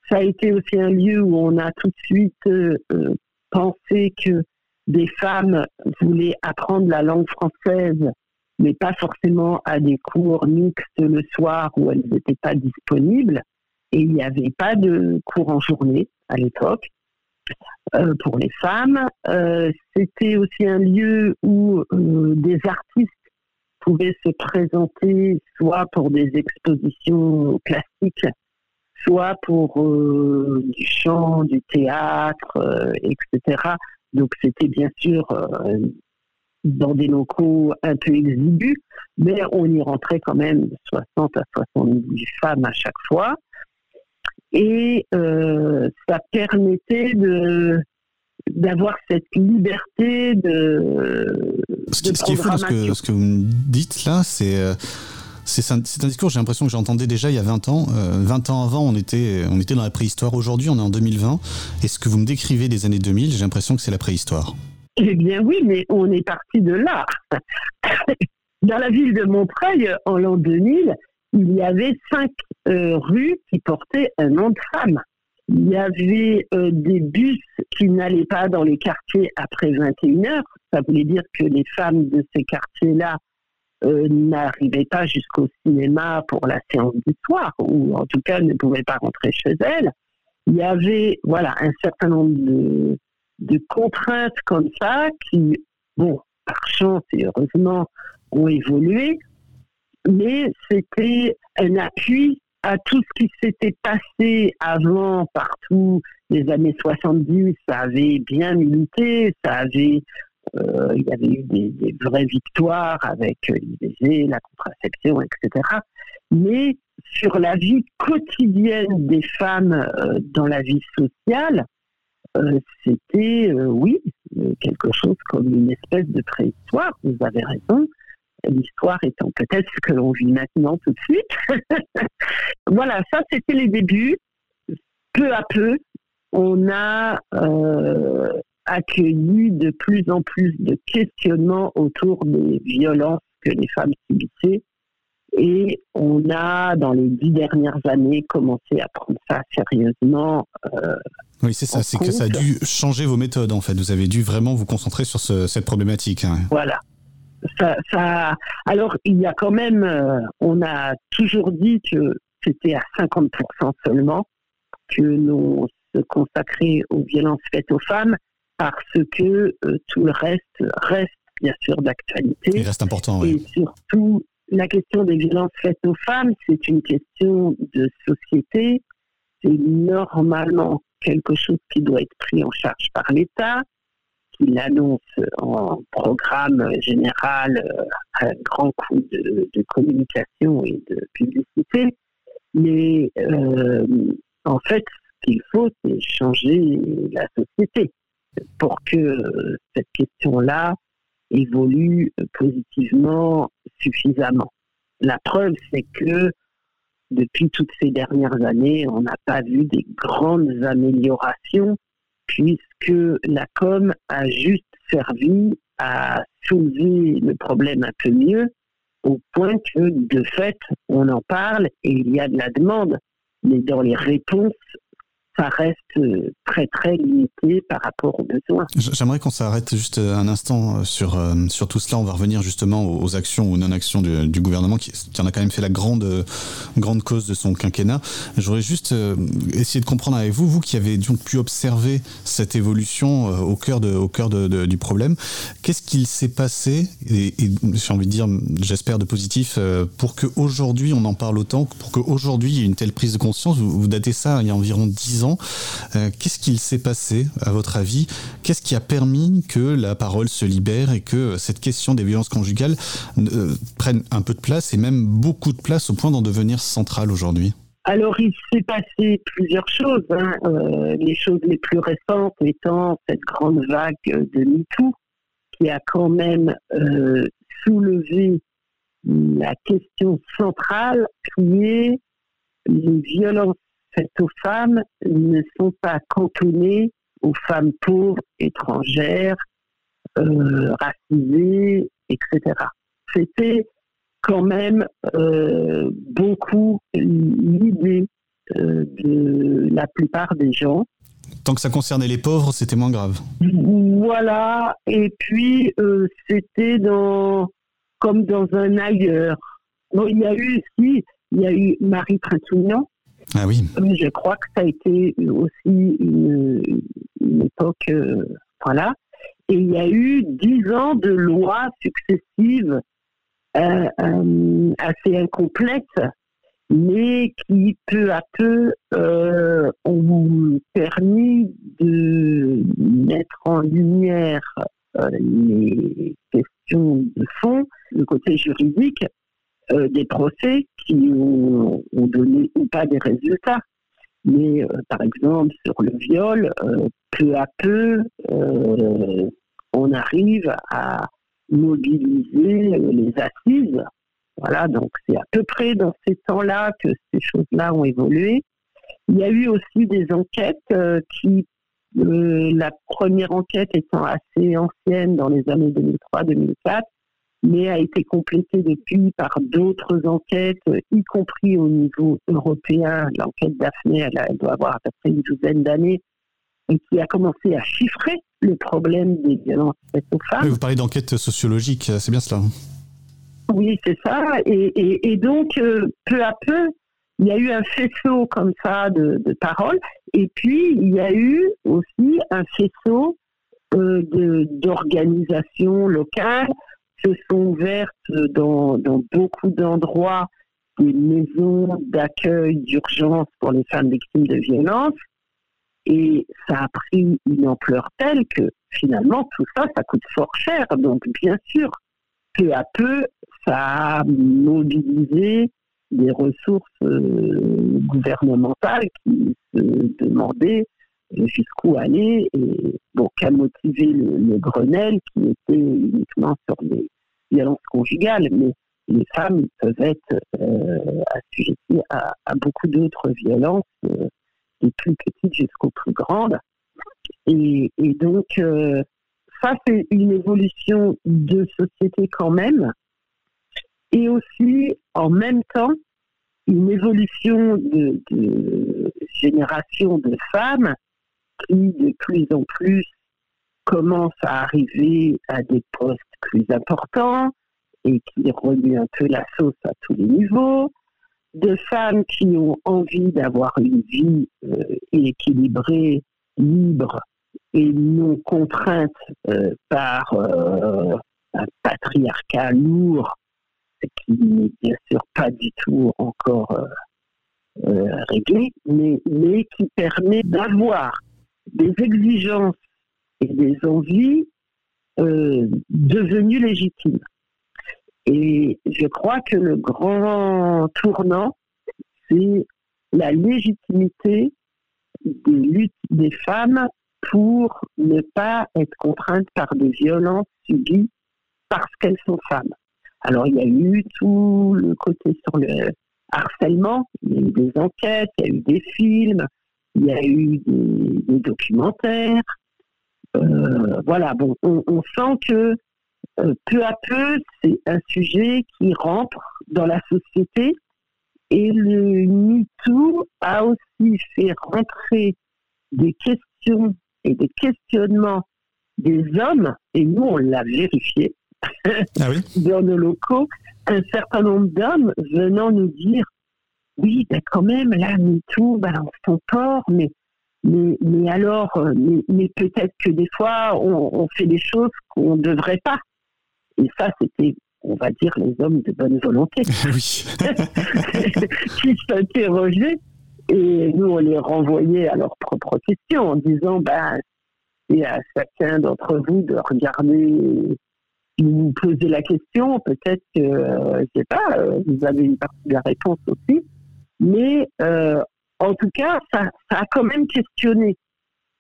Ça a été aussi un lieu où on a tout de suite euh, euh, pensé que des femmes voulaient apprendre la langue française mais pas forcément à des cours mixtes le soir où elles n'étaient pas disponibles. Et il n'y avait pas de cours en journée à l'époque euh, pour les femmes. Euh, c'était aussi un lieu où euh, des artistes pouvaient se présenter soit pour des expositions classiques, soit pour du chant, du théâtre, etc. Donc c'était bien sûr dans des locaux un peu exigus, mais on y rentrait quand même 60 à 70 femmes à chaque fois. Et euh, ça permettait de d'avoir cette liberté de. Ce qui, ce qui est fou ce que, ce que vous me dites là, c'est. Euh, c'est un, un, discours, j'ai l'impression que j'entendais déjà il y a 20 ans. 20 euh, ans avant, on était, on était dans la préhistoire. Aujourd'hui, on est en 2020. Et ce que vous me décrivez des années 2000, j'ai l'impression que c'est la préhistoire. Eh bien oui, mais on est parti de là. Dans la ville de Montreuil, en l'an 2000, il y avait cinq euh, rues qui portaient un nom de femme. Il y avait euh, des bus qui n'allaient pas dans les quartiers après 21 heures. Ça voulait dire que les femmes de ces quartiers-là euh, n'arrivaient pas jusqu'au cinéma pour la séance du soir, ou en tout cas ne pouvaient pas rentrer chez elles. Il y avait voilà un certain nombre de, de contraintes comme ça qui, bon, par chance et heureusement, ont évolué, mais c'était un appui à tout ce qui s'était passé avant partout les années 70, ça avait bien milité, ça avait, euh, il y avait eu des, vraies victoires avec l'IVG, la contraception, etc. Mais sur la vie quotidienne des femmes euh, dans la vie sociale, c'était, euh, oui, quelque chose comme une espèce de préhistoire, vous avez raison. L'histoire étant peut-être ce que l'on vit maintenant tout de suite. voilà, ça c'était les débuts. Peu à peu, on a euh, accueilli de plus en plus de questionnements autour des violences que les femmes subissaient. Et on a, dans les dix dernières années, commencé à prendre ça sérieusement. Euh, oui, c'est ça, c'est que ça a dû changer vos méthodes, en fait. Vous avez dû vraiment vous concentrer sur cette problématique. Hein. Voilà. Ça, ça, alors, il y a quand même, euh, on a toujours dit que c'était à 50% seulement que l'on se consacrait aux violences faites aux femmes, parce que euh, tout le reste reste bien sûr d'actualité. Il reste important, oui. Et surtout, la question des violences faites aux femmes, c'est une question de société. C'est normalement quelque chose qui doit être pris en charge par l'État, qui l'annonce en programme général euh, à un grand coup de, communication et de publicité. Mais euh, en fait, ce qu'il faut, c'est changer la société pour que cette question-là évolue positivement suffisamment. La preuve, c'est que depuis toutes ces dernières années, on n'a pas vu des grandes améliorations puisque la com a juste servi à soulever le problème un peu mieux au point que de fait, on en parle et il y a de la demande. Mais dans les réponses, ça reste euh, très très limité par rapport aux besoins. J'aimerais qu'on s'arrête juste euh, un instant euh, sur, sur tout cela. On va revenir justement aux actions ou non-actions du, gouvernement qui, en a quand même fait la grande, grande cause de son quinquennat. J'aurais juste essayé de comprendre avec vous, vous qui avez donc pu observer cette évolution au cœur, de, au cœur de, du problème, qu'est-ce qu'il s'est passé, et, j'ai envie de dire, j'espère de positif, pour qu'aujourd'hui on en parle autant, pour qu'aujourd'hui il y ait une telle prise de conscience? Vous, vous datez ça il y a environ 10 ans. Euh, qu'est-ce qu'il s'est passé, à votre avis? Qu'est-ce qui a permis que la parole se libère et que cette question des violences conjugales euh, prenne un peu de place et même beaucoup de place au point d'en devenir centrale aujourd'hui? Alors, il s'est passé plusieurs choses. Hein. Euh, les choses les plus récentes étant cette grande vague de MeToo qui a quand même euh, soulevé la question centrale qui est les violences faites aux femmes ne sont pas cantonnées aux femmes pauvres, étrangères, euh, racisées, etc. C'était quand même euh, beaucoup l'idée euh, de la plupart des gens. Tant que ça concernait les pauvres, c'était moins grave. Voilà, et puis c'était dans comme dans un ailleurs. il y a eu aussi, il y a eu Marie Trintignant. Ah. Je crois que ça a été aussi une, époque, voilà. Et il y a eu dix ans de lois successives euh, euh, assez incomplète, mais qui peu à peu euh, ont permis de mettre en lumière les questions de fond, le côté juridique des procès qui ont, donné ou pas des résultats. Mais par exemple, sur le viol, peu à peu, on arrive à mobiliser les assises. Voilà, donc c'est à peu près dans ces temps-là que ces choses-là ont évolué. Il y a eu aussi des enquêtes euh, qui, euh, la première enquête étant assez ancienne dans les années 2003-2004, mais a été complétée depuis par d'autres enquêtes, y compris au niveau européen. L'enquête Daphné, elle, elle, doit avoir à peu près une douzaine d'années, et qui a commencé à chiffrer le problème des violences faites aux femmes. vous parlez d'enquête sociologique, c'est bien cela Oui, c'est ça. Et, donc, euh, peu à peu, il y a eu un faisceau comme ça de, paroles. Et puis, il y a eu aussi un faisceau euh, d'organisations locales se sont ouvertes dans, beaucoup d'endroits des maisons d'accueil d'urgence pour les femmes victimes de violences. Et ça a pris une ampleur telle que finalement tout ça, ça coûte fort cher. Donc bien sûr, peu à peu, ça a mobilisé des ressources euh, gouvernementales qui se demandaient jusqu'où aller et bon, qu'a motivé le, Grenelle qui était uniquement sur les violences conjugales, mais les femmes peuvent être euh, assujetties à, beaucoup d'autres violences. Euh, des plus petites jusqu'aux plus grandes. Et, donc, euh, ça, c'est une évolution de société quand même. Et aussi, en même temps, une évolution de, de génération de femmes qui, de plus en plus, commencent à arriver à des postes plus importants et qui remuent un peu la sauce à tous les niveaux, de femmes qui ont envie d'avoir une vie euh, équilibrée, libre et non contrainte euh, par euh, un patriarcat lourd qui n'est bien sûr pas du tout encore réglé, mais qui permet d'avoir des exigences et des envies devenues légitimes. Et je crois que le grand tournant, c'est la légitimité des des femmes pour ne pas être contraintes par des violences subies parce qu'elles sont femmes. Alors il y a eu tout le côté sur le harcèlement, il y a eu des enquêtes, il y a eu des films, il y a eu des, documentaires. Euh, voilà, bon, on sent que euh, peu à peu, c'est un sujet qui rentre dans la société et le MeToo a aussi fait rentrer des questions et des questionnements des hommes, et nous on l'a vérifié ah dans nos locaux, un certain nombre d'hommes venant nous dire oui, ben quand même, là, MeToo, ben, on s'en mais, mais, mais alors, euh, mais, peut-être que des fois, on, on fait des choses qu'on ne devrait pas. Et ça, c'était, on va dire, les hommes de bonne volonté qui s'interrogeaient. Et nous, on les renvoyait à leurs propres questions en disant, ben, c'est à chacun d'entre vous de regarder, vous vous posez la question, peut-être que, euh, je sais pas, euh, vous avez une partie de la réponse aussi. Mais euh, en tout cas, ça, ça a quand même questionné.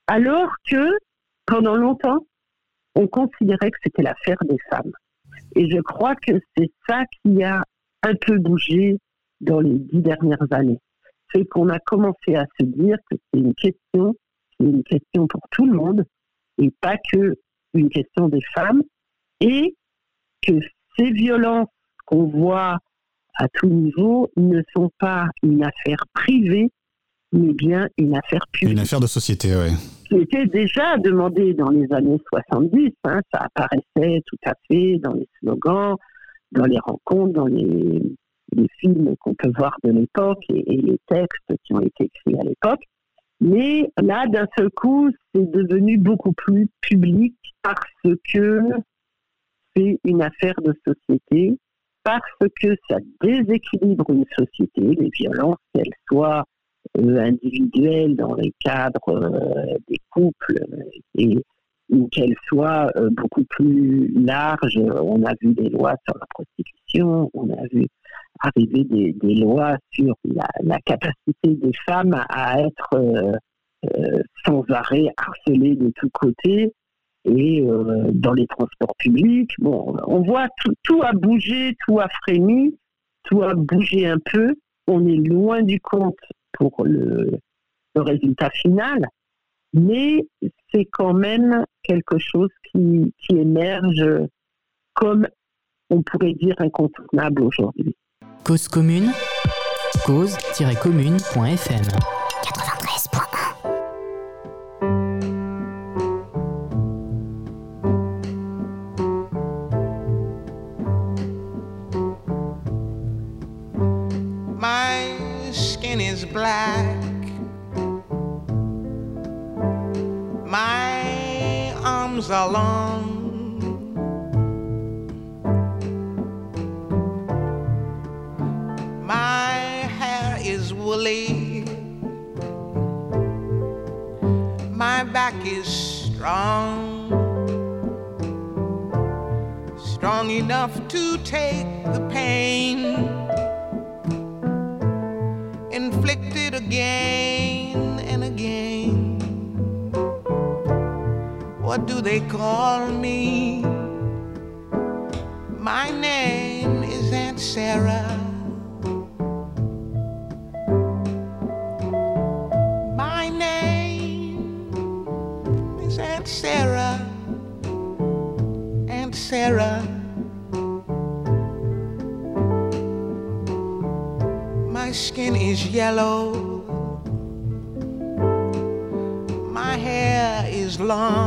Alors que pendant longtemps, on considérait que c'était l'affaire des femmes. Et je crois que c'est ça qui a un peu bougé dans les dix dernières années. C'est qu'on a commencé à se dire que c'est une question, c'est une question pour tout le monde et pas que une question des femmes et que ces violences qu'on voit à tout niveau ne sont pas une affaire privée, mais bien une affaire publique. Une affaire de société, oui. Qui était déjà demandé dans les années 70, hein, ça apparaissait tout à fait dans les slogans, dans les rencontres, dans les, films qu'on peut voir de l'époque et, les textes qui ont été écrits à l'époque. Mais là, d'un seul coup, c'est devenu beaucoup plus public parce que c'est une affaire de société, parce que ça déséquilibre une société, les violences, qu'elles soient euh, individuelles dans les cadres euh, des couples et ou qu'elles soient euh, beaucoup plus larges. On a vu des lois sur la prostitution, on a vu arriver des, lois sur la, capacité des femmes à être sans arrêt harcelées de tous côtés et euh, dans les transports publics. Bon, on voit tout, tout a bougé, tout a frémi, tout a bougé un peu. On est loin du compte pour le, résultat final, mais c'est quand même quelque chose qui, qui émerge comme on pourrait dire incontournable aujourd'hui. Cause commune, cause-commune.fm woolly. My back is strong. Strong enough to take the pain inflicted again and again. What do they call me? My name is Aunt Sarah. My skin is yellow. My hair is long.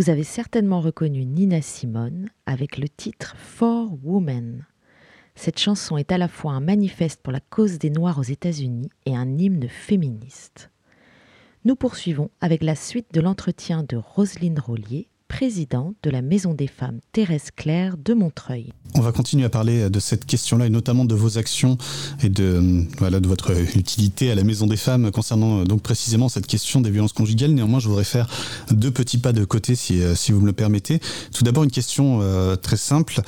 Vous avez certainement reconnu Nina Simone avec le titre For Women. Cette chanson est à la fois un manifeste pour la cause des Noirs aux États-Unis et un hymne féministe. Nous poursuivons avec la suite de l'entretien de Roselyne Rollier, présidente de la Maison des femmes Thérèse Claire de Montreuil. On va continuer à parler de cette question-là et notamment de vos actions et de, voilà, de votre utilité à la Maison des femmes concernant donc précisément cette question des violences conjugales. Néanmoins, je voudrais faire deux petits pas de côté si, si vous me le permettez. Tout d'abord, une question euh, très simple.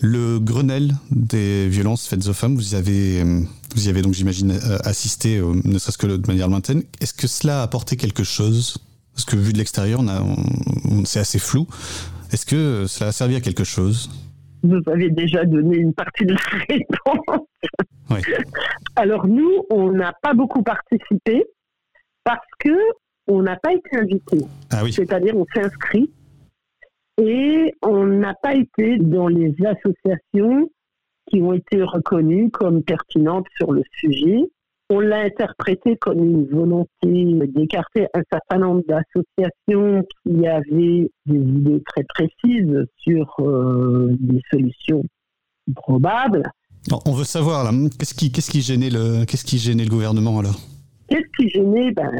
Le Grenelle des violences faites aux femmes, vous y avez, vous y avez donc, j'imagine, euh, assisté, euh, ne serait-ce que de manière lointaine. Est-ce que cela a apporté quelque chose? Parce que vu de l'extérieur, on c'est assez flou. Est-ce que cela a servi à quelque chose? Vous avez déjà donné une partie de la réponse. Oui. Alors nous, on n'a pas beaucoup participé parce que on n'a pas été invité. Ah oui. C'est-à-dire, on s'est inscrit et on n'a pas été dans les associations qui ont été reconnues comme pertinentes sur le sujet. On l'a interprété comme une volonté d'écarter un certain nombre d'associations qui avaient des idées très précises sur euh, des solutions probables. on veut savoir là, qu'est-ce qui, qu'est-ce qui gênait le, qu'est-ce qui gênait le gouvernement alors? Qu'est-ce qui gênait? Ben,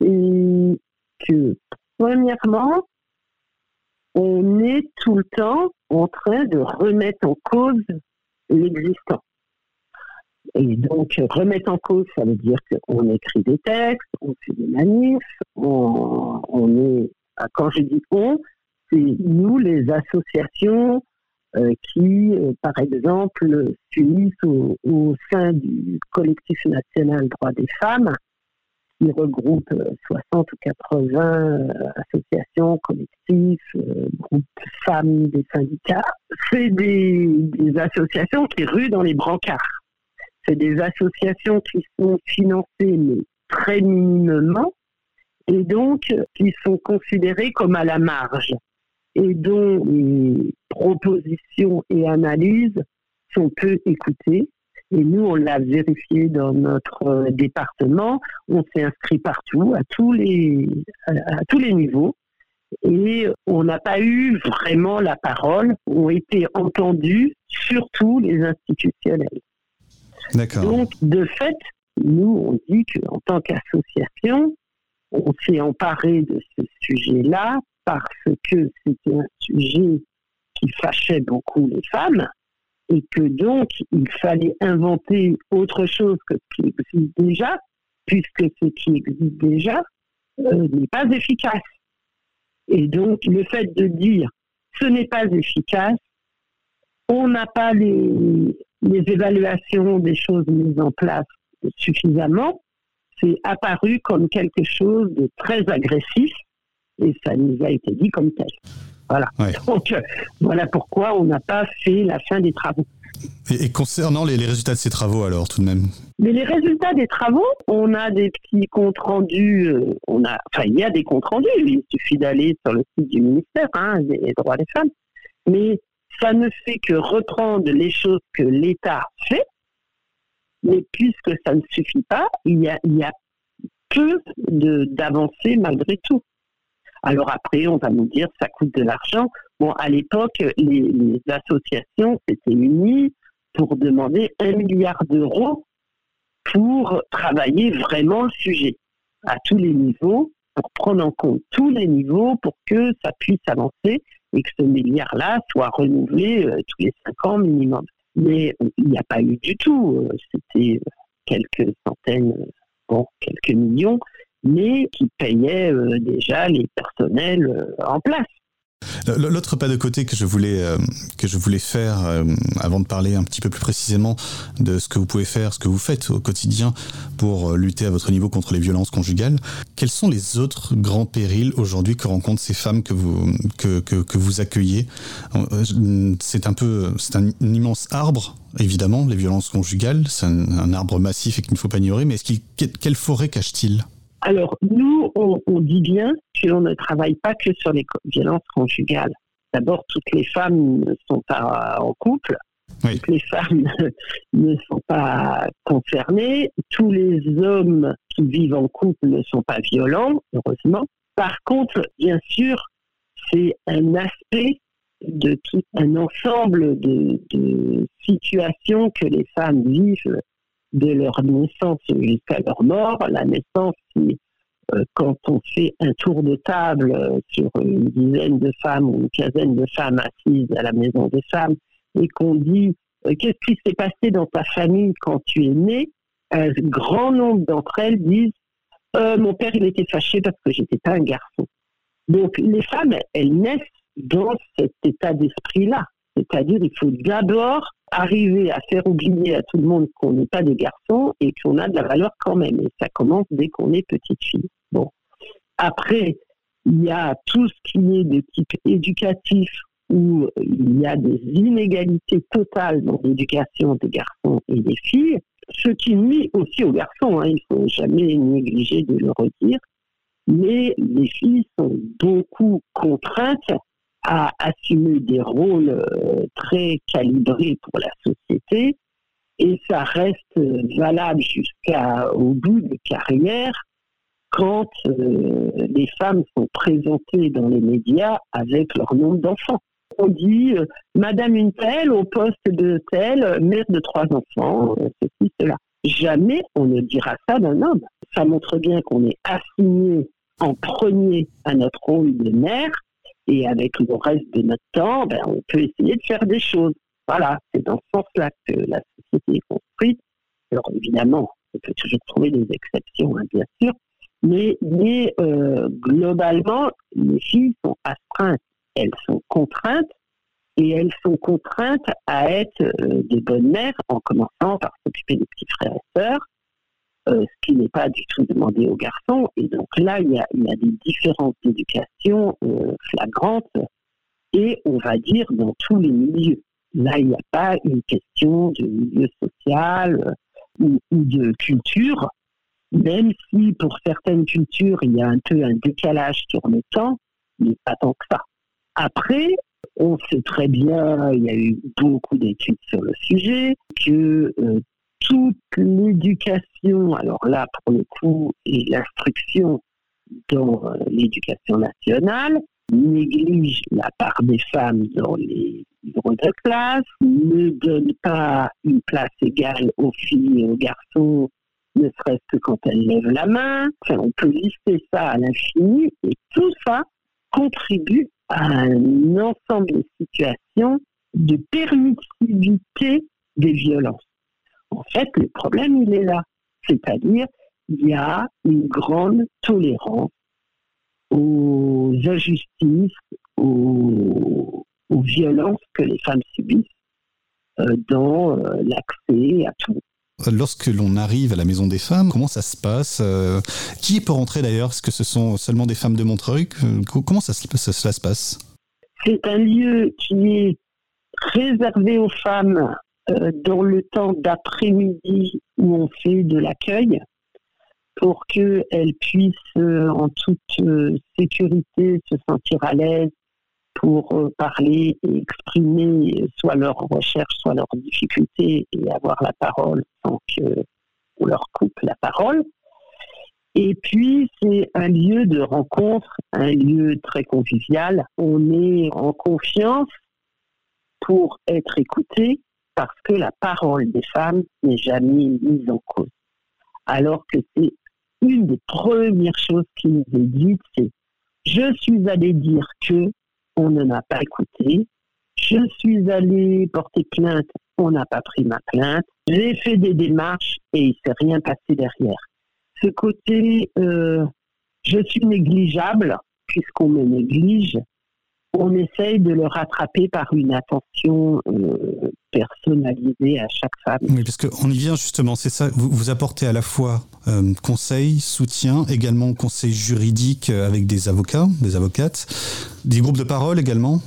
c'est que premièrement, on est tout le temps en train de remettre en cause l'existant. Et donc, remettre en cause, ça veut dire qu'on écrit des textes, on fait des manifs, on, est, ah, quand je dis on, c'est nous, les associations euh, qui, euh, par exemple, s'unissent au, au, sein du collectif national droit des femmes qui regroupe 60 euh, ou 80 euh, associations, collectifs, euh, groupes femmes des syndicats. C'est des, associations qui ruent dans les brancards. C'est des associations qui sont financées très minimement et donc qui sont considérées comme à la marge et dont les propositions et analyses sont peu écoutées et nous, on l'a vérifié dans notre euh, département. On s'est inscrit partout, à tous les, à, tous les niveaux. Et on n'a pas eu vraiment la parole, ont été entendus, surtout les institutionnels. Donc, de fait, nous, on dit qu'en tant qu'association, on s'est emparé de ce sujet-là parce que c'était un sujet qui fâchait beaucoup les femmes et que donc il fallait inventer autre chose que ce qui existe déjà, puisque ce qui existe déjà euh, n'est pas efficace. Et donc le fait de dire ce n'est pas efficace, on n'a pas les, les évaluations des choses mises en place suffisamment, c'est apparu comme quelque chose de très agressif et ça nous a été dit comme tel. Voilà. Donc, euh, voilà pourquoi on n'a pas fait la fin des travaux. Et, concernant les, résultats de ces travaux, alors, tout de même? Mais les résultats des travaux, on a des petits comptes rendus, euh, on a, enfin, il y a des comptes rendus, il suffit d'aller sur le site du ministère hein, des droits des femmes, mais ça ne fait que reprendre les choses que l'État fait, mais puisque ça ne suffit pas, il y a, peu d'avancées malgré tout. Alors après, on va nous dire ça coûte de l'argent. Bon, à l'époque, les, associations s'étaient unies pour demander un milliard d'euros pour travailler vraiment le sujet à tous les niveaux, pour prendre en compte tous les niveaux pour que ça puisse avancer et que ce milliard-là soit renouvelé euh, tous les cinq ans minimum. Mais il n'y a pas eu du tout. Euh, c'était quelques centaines, bon, quelques millions mais qui payaient euh, déjà les personnels euh, en place. L'autre pas de côté que je voulais euh, faire avant de parler un petit peu plus précisément de ce que vous pouvez faire, ce que vous faites au quotidien pour lutter à votre niveau contre les violences conjugales. Quels sont les autres grands périls aujourd'hui que rencontrent ces femmes que vous que, que, vous accueillez? C'est un peu c'est un, immense arbre évidemment les violences conjugales. C'est un, arbre massif et qu'il ne faut pas ignorer. Mais est-ce quelle forêt cache-t-il? Alors, nous, on, dit bien qu'on ne travaille pas que sur les violences conjugales. D'abord, toutes les femmes ne sont pas en couple. Toutes les femmes ne sont pas concernées. Tous les hommes qui vivent en couple ne sont pas violents, heureusement. Par contre, bien sûr, c'est un aspect de tout un ensemble de, de, situations que les femmes vivent de leur naissance jusqu'à leur mort. La naissance, c'est euh, quand on fait un tour de table euh, sur une dizaine de femmes ou une quinzaine de femmes assises à la maison des femmes et qu'on dit euh, qu'est-ce qui s'est passé dans ta famille quand tu es né, un grand nombre d'entre elles disent mon père il était fâché parce que j'étais pas un garçon. Donc les femmes elles naissent dans cet état d'esprit-là, c'est-à-dire il faut d'abord arriver à faire oublier à tout le monde qu'on n'est pas des garçons et qu'on a de la valeur quand même. Et ça commence dès qu'on est petite fille. Bon. Après, il y a tout ce qui est de type éducatif où il y a des inégalités totales dans l'éducation des garçons et des filles, ce qui nuit aussi aux garçons, hein, il ne faut jamais négliger de le redire, mais les filles sont beaucoup contraintes à assumer des rôles euh, très calibrés pour la société et ça reste valable jusqu'au bout de carrière quand euh, les femmes sont présentées dans les médias avec leur nombre d'enfants. On dit euh, Madame une telle au poste de telle, mère de trois enfants, ceci, cela. Jamais on ne dira ça d'un homme. Ça montre bien qu'on est assigné en premier à notre rôle de mère et avec le reste de notre temps, ben, on peut essayer de faire des choses. Voilà, c'est dans ce sens-là que la société est construite. Alors évidemment, on peut toujours trouver des exceptions, hein, bien sûr, mais, mais euh, globalement, les filles sont astreintes, elles sont contraintes, et elles sont contraintes à être euh, des bonnes mères, en commençant par s'occuper des petits frères et sœurs, euh, ce qui n'est pas du tout demandé aux garçons. Et donc là, il y a, il y a des différences d'éducation euh, flagrantes et on va dire dans tous les milieux. Là, il n'y a pas une question de milieu social euh, ou, ou, de culture, même si pour certaines cultures, il y a un peu un décalage sur le temps, mais pas tant que ça. Après, on sait très bien, il y a eu beaucoup d'études sur le sujet, que toute l'éducation, alors là pour le coup, et l'instruction dans euh, l'éducation nationale, néglige la part des femmes dans les livres de classe, ne donne pas une place égale aux filles et aux garçons, ne serait-ce que quand elles lèvent la main. On peut lister ça à l'infini et tout ça contribue à un ensemble de situations de permissivité des violences. En fait, le problème, il est là. C'est-à-dire, il y a une grande tolérance aux injustices, aux, violences que les femmes subissent euh, dans euh, l'accès à tout. Lorsque l'on arrive à la Maison des Femmes, comment ça se passe euh, Qui peut rentrer d'ailleurs? Est-ce que ce sont seulement des femmes de Montreuil? Comment ça, ça, cela se passe? C'est un lieu qui est réservé aux femmes dans le temps d'après-midi où on fait de l'accueil pour qu'elles puissent euh, en toute euh, sécurité se sentir à l'aise pour parler et exprimer soit leurs recherches, soit leurs difficultés et avoir la parole sans qu'on leur coupe la parole. Et puis, c'est un lieu de rencontre, un lieu très convivial. On est en confiance pour être écouté, parce que la parole des femmes n'est jamais mise en cause. Alors que c'est une des premières choses qui nous est dite, c'est je suis allé dire que on ne m'a pas écouté, je suis allé porter plainte, on n'a pas pris ma plainte, j'ai fait des démarches et il s'est rien passé derrière. Ce côté euh, je suis négligeable puisqu'on me néglige, on essaye de le rattraper par une attention euh, personnalisée à chaque femme. Oui, parce qu'on y vient justement, c'est ça, vous, vous, apportez à la fois euh, conseil, soutien, également conseil juridique euh, avec des avocats, des avocates, des groupes de parole également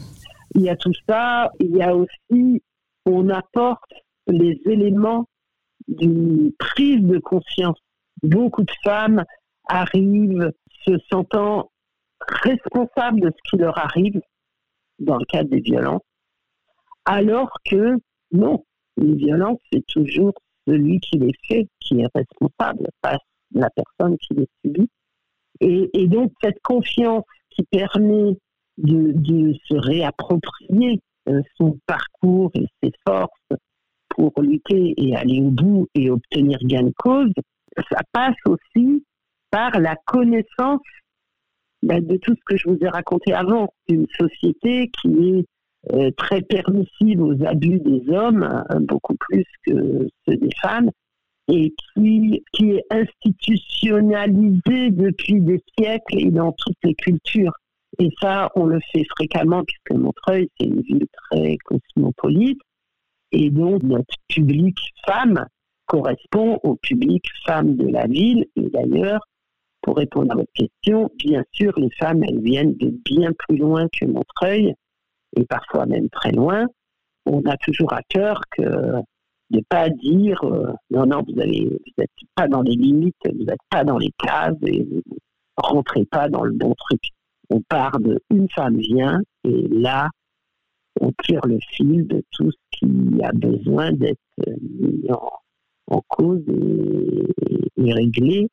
Il y a tout ça, il y a aussi, on apporte les éléments d'une prise de conscience. Beaucoup de femmes arrivent se sentant responsables de ce qui leur arrive dans le cadre des violences, alors que non, les violences, c'est toujours celui qui les fait qui est responsable, pas la personne qui les subit. Et, donc cette confiance qui permet de, de se réapproprier euh, son parcours et ses forces pour lutter et aller au bout et obtenir gain de cause, ça passe aussi par la connaissance bah, de tout ce que je vous ai raconté avant, une société qui est euh, très permissive aux abus des hommes, euh, beaucoup plus que ceux des femmes, et qui, qui est institutionnalisée depuis des siècles et dans toutes les cultures. Et ça, on le fait fréquemment puisque Montreuil, c'est une ville très cosmopolite. Et donc, notre public femme correspond au public femme de la ville. Et d'ailleurs, pour répondre à votre question, bien sûr, les femmes, elles viennent de bien plus loin que Montreuil, et parfois même très loin. On a toujours à cœur de pas dire euh, non non vous n'êtes pas dans les limites, vous n'êtes pas dans les cases et vous rentrez pas dans le bon truc. On part de une femme vient et là on tire le fil de tout ce qui a besoin d'être mis en, cause et, réglé,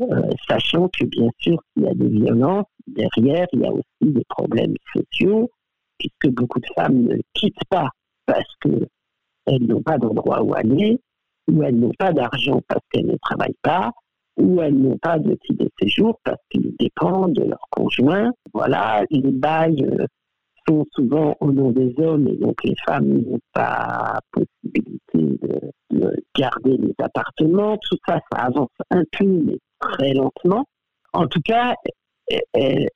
euh, sachant que bien sûr s'il y a des violences derrière, il y a aussi des problèmes sociaux puisque beaucoup de femmes ne quittent pas parce que elles n'ont pas d'endroit où aller, ou elles n'ont pas d'argent parce qu'elles ne travaillent pas, ou elles n'ont pas de titre de séjour parce qu'ils dépendent de leur conjoint. Voilà, les bails euh, sont souvent au nom des hommes et donc les femmes n'ont pas possibilité de, garder les appartements. Tout ça, ça avance un peu, mais très lentement. En tout cas, elles,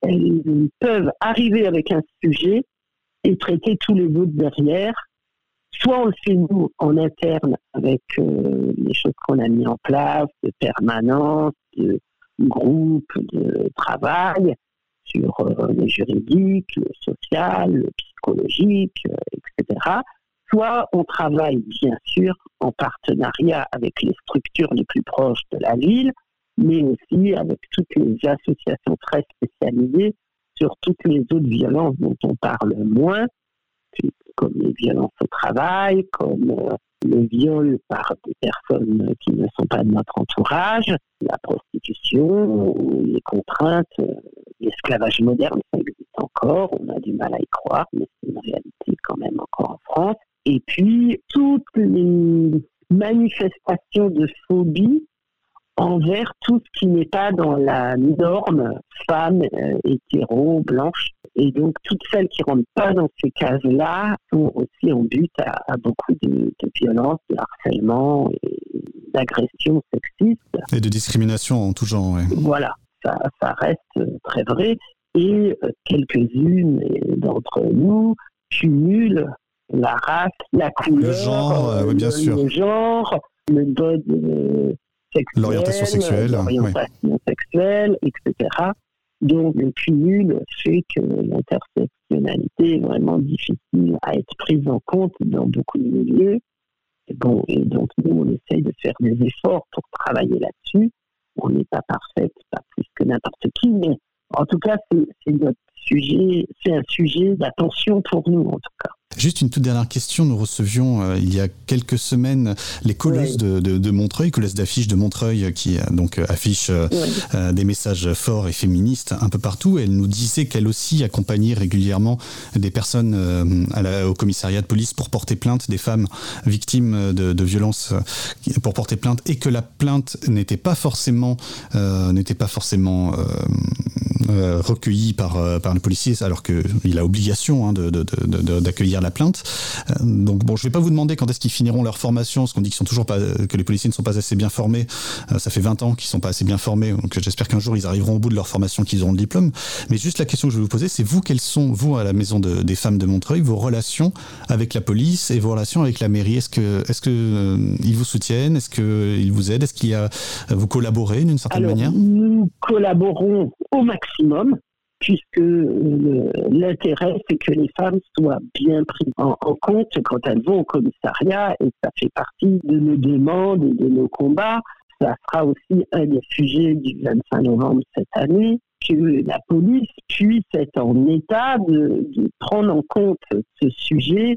peuvent arriver avec un sujet et traiter tous les autres derrière Soit on le fait nous en interne avec euh, les choses qu'on a mis en place, de permanence, de groupe de travail sur euh, le juridique, le social, le psychologique, euh, etc. Soit on travaille bien sûr en partenariat avec les structures les plus proches de la ville, mais aussi avec toutes les associations très spécialisées sur toutes les autres violences dont on parle moins, comme les violences au travail, comme euh, le viol par des personnes qui ne sont pas de notre entourage, la prostitution, les contraintes, euh, l'esclavage moderne, ça existe encore, on a du mal à y croire, mais c'est une réalité quand même encore en France. Et puis, toutes les manifestations de phobie envers tout ce qui n'est pas dans la norme femme, euh, hétéro, blanche. Et donc, toutes celles qui ne rentrent pas dans ces cases-là sont aussi en but à, beaucoup de, de violences, de harcèlement d'agressions sexistes. Et de discrimination en tout genre, oui. Voilà, ça, ça reste très vrai. Et euh, quelques-unes d'entre nous cumulent la race, la couleur, le genre, euh, bien sûr. le genre, le mode l'orientation sexuelle, l'orientation sexuelle, etc. Donc le cumul fait que l'intersectionnalité est vraiment difficile à être prise en compte dans beaucoup de milieux. Et bon, et donc nous, on essaye de faire des efforts pour travailler là-dessus. On n'est pas parfaite, pas plus que n'importe qui, mais en tout cas, c'est notre sujet, c'est un sujet d'attention pour nous, en tout cas. Juste une toute dernière question. Nous recevions euh, il y a quelques semaines les colleuses de, de, de, Montreuil, colleuses d'affiches de Montreuil qui euh, donc euh, affichent des messages forts et féministes un peu partout. Elle nous disait qu'elle aussi accompagnait régulièrement des personnes à la, au commissariat de police pour porter plainte des femmes victimes de, de violences pour porter plainte et que la plainte n'était pas forcément n'était pas forcément recueillie par par le policier alors qu'il a obligation hein, d'accueillir la plainte. Euh, donc bon, je vais pas vous demander quand est-ce qu'ils finiront leur formation, parce qu'on dit qu'ils sont toujours pas, que les policiers ne sont pas assez bien formés. Euh, ça fait 20 ans qu'ils sont pas assez bien formés, donc j'espère qu'un jour ils arriveront au bout de leur formation, qu'ils auront le diplôme. Mais juste la question que je vais vous poser, c'est vous, quelles sont, vous, à la maison des femmes de Montreuil, vos relations avec la police et vos relations avec la mairie? Est-ce que, est-ce que euh, ils vous soutiennent? Est-ce qu'ils vous aident? Est-ce qu'il y a, vous collaborez d'une certaine manière? Nous collaborons au maximum puisque euh, l'intérêt, c'est que les femmes soient bien prises en, compte quand elles vont au commissariat, et ça fait partie de nos demandes et de nos combats. Ça sera aussi un des sujets du 25 novembre cette année, que la police puisse être en état de, prendre en compte ce sujet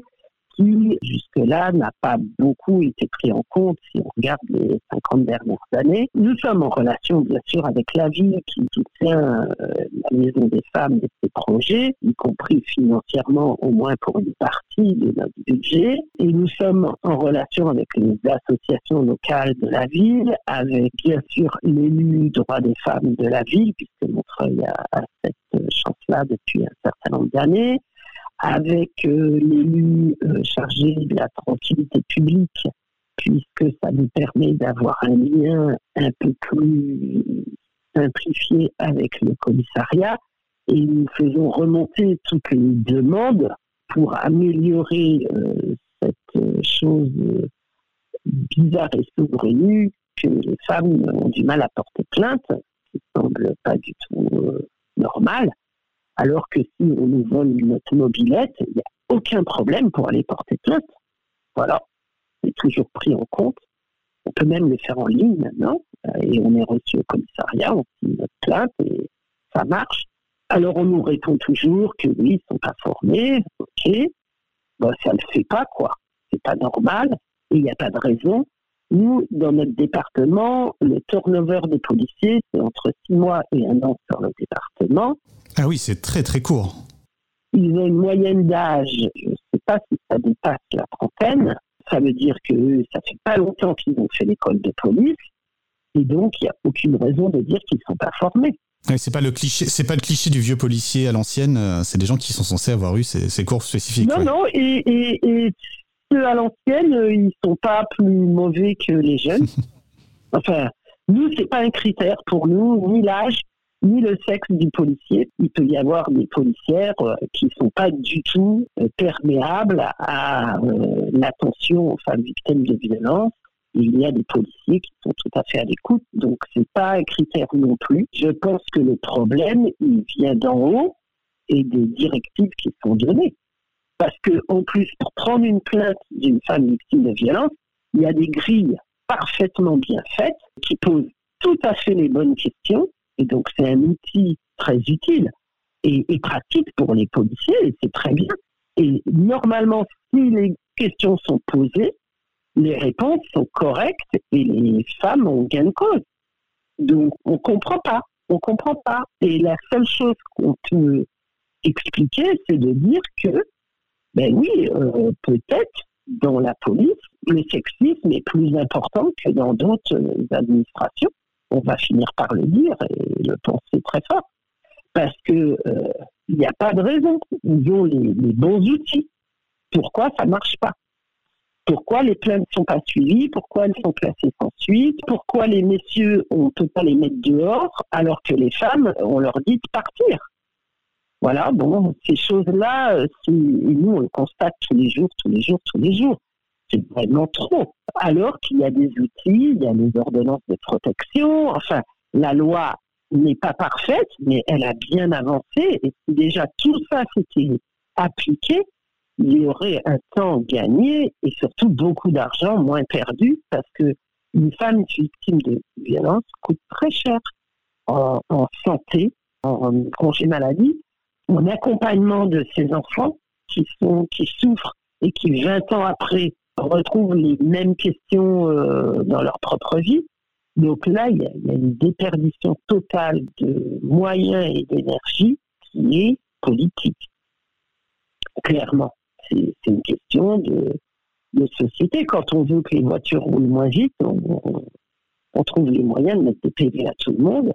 qui, jusque-là, n'a pas beaucoup été pris en compte si on regarde les 50 dernières années. Nous sommes en relation, bien sûr, avec la ville qui soutient euh, la Maison des femmes et ses projets, y compris financièrement, au moins pour une partie de notre budget. Et nous sommes en relation avec les associations locales de la ville, avec, bien sûr, l'élu droit des femmes de la ville, puisque Montreuil a, a cette chance-là depuis un certain nombre d'années, avec euh, l'élu euh, chargé de la tranquillité publique, puisque ça nous permet d'avoir un lien un peu plus simplifié avec le commissariat. Et nous faisons remonter toutes les demandes pour améliorer euh, cette chose bizarre et saugrenue que les femmes ont du mal à porter plainte, qui semble pas du tout normal alors que si on nous vole notre mobilette, il n'y a aucun problème pour aller porter plainte. Voilà, c'est toujours pris en compte. On peut même le faire en ligne maintenant, et on est reçu au commissariat, on signe notre plainte, et ça marche. Alors on nous répond toujours que oui, ils ne sont pas formés, ok, ça ne fait pas, quoi. C'est pas normal, et il n'y a pas de raison. Nous, dans notre département, le turnover des policiers, c'est entre six mois et un an sur le département. Ah oui, c'est très très court. Ils ont une moyenne d'âge, je ne sais pas si ça dépasse la trentaine. Ça veut dire que ça fait pas longtemps qu'ils ont fait l'école de police. Et donc, il n'y a aucune raison de dire qu'ils ne sont pas formés. c'est pas le cliché, c'est pas le cliché du vieux policier à l'ancienne. Euh, c'est des gens qui sont censés avoir eu ces, cours spécifiques. Non, non, et, ceux à l'ancienne, euh, ils sont pas plus mauvais que les jeunes. enfin, nous, c'est pas un critère pour nous, ni l'âge, ni le sexe du policier. Il peut y avoir des policières euh, qui ne sont pas du tout euh, perméables à euh, l'attention aux femmes victimes de violence. Il y a des policiers qui sont tout à fait à l'écoute, donc c'est pas un critère non plus. Je pense que le problème, il vient d'en haut et des directives qui sont données. Parce que, en plus, pour prendre une plainte d'une femme victime de violence, il y a des grilles parfaitement bien faites qui posent tout à fait les bonnes questions et donc, c'est un outil très utile et, pratique pour les policiers, et c'est très bien. Et normalement, si les questions sont posées, les réponses sont correctes et les femmes ont gain de cause. Donc, on ne comprend pas. On comprend pas. Et la seule chose qu'on peut expliquer, c'est de dire que, ben oui, euh, peut-être dans la police, le sexisme est plus important que dans d'autres administrations on va finir par le dire et le penser très fort. Parce que euh, il n'y a pas de raison. Ils ont les, bons outils. Pourquoi ça ne marche pas? Pourquoi les plaintes ne sont pas suivies? Pourquoi elles sont classées sans suite? Pourquoi les messieurs, on ne peut pas les mettre dehors alors que les femmes, on leur dit de partir? Voilà, bon, ces choses-là, euh, nous, on le constate tous les jours, tous les jours, tous les jours c'est vraiment trop. Alors qu'il y a des outils, il y a les ordonnances de protection, enfin, la loi n'est pas parfaite, mais elle a bien avancé. Et si déjà tout ça s'était appliqué, il y aurait un temps gagné et surtout beaucoup d'argent moins perdu parce que une femme victime de violence coûte très cher en, santé, en, congé maladie, en accompagnement de ses enfants qui sont qui souffrent et qui 20 ans après retrouvent les mêmes questions euh, dans leur propre vie. Donc là, il y, a, une déperdition totale de moyens et d'énergie qui est politique. Clairement, c'est une question de, société. Quand on veut que les voitures roulent moins vite, on, trouve les moyens de mettre des PV à tout le monde.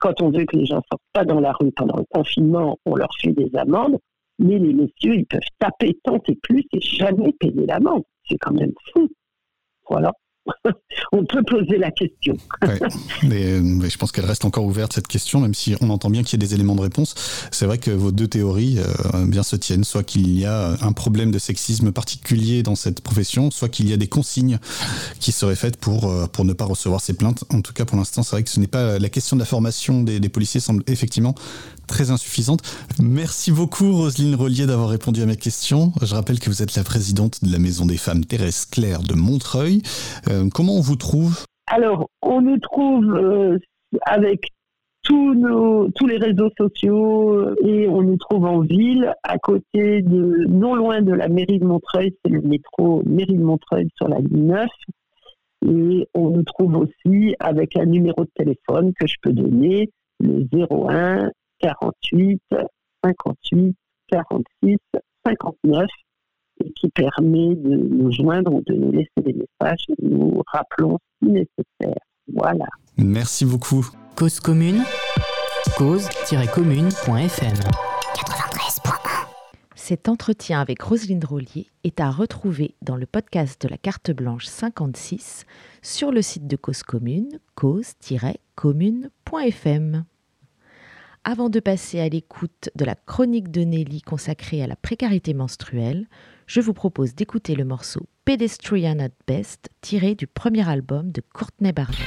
Quand on veut que les gens sortent pas dans la rue pendant le confinement, on leur fait des amendes. Mais les messieurs, ils peuvent taper tant et plus et jamais payer l'amende c'est quand même fou. Voilà. on peut poser la question. mais, je pense qu'elle reste encore ouverte cette question, même si on entend bien qu'il y a des éléments de réponse. C'est vrai que vos deux théories euh, bien se tiennent, soit qu'il y a un problème de sexisme particulier dans cette profession, soit qu'il y a des consignes qui seraient faites pour euh, pour ne pas recevoir ces plaintes. En tout cas, pour l'instant, c'est vrai que ce n'est pas la question de la formation des, des policiers semble effectivement très insuffisante. Merci beaucoup Roselyne Rollier d'avoir répondu à mes questions. Je rappelle que vous êtes la présidente de la Maison des femmes Thérèse Claire de Montreuil. Euh, comment on vous trouve? Alors, on nous trouve euh, avec tous nos tous les réseaux sociaux et on nous trouve en ville à côté de non loin de la mairie de Montreuil c'est le métro mairie de Montreuil sur la ligne 9 et on nous trouve aussi avec un numéro de téléphone que je peux donner le 01 48 58 46 59 et qui permet de nous joindre ou de nous laisser des messages et nous rappelons si nécessaire. Voilà. Merci beaucoup. Cause commune, cause-commune.fm. Cet entretien avec Roselyne Rollier est à retrouver dans le podcast de la carte blanche 56 sur le site de Cause Commune, cause-commune.fm. Avant de passer à l'écoute de la chronique de Nelly consacrée à la précarité menstruelle, je vous propose d'écouter le morceau Pedestrian at Best tiré du premier album de Courtney Barnett.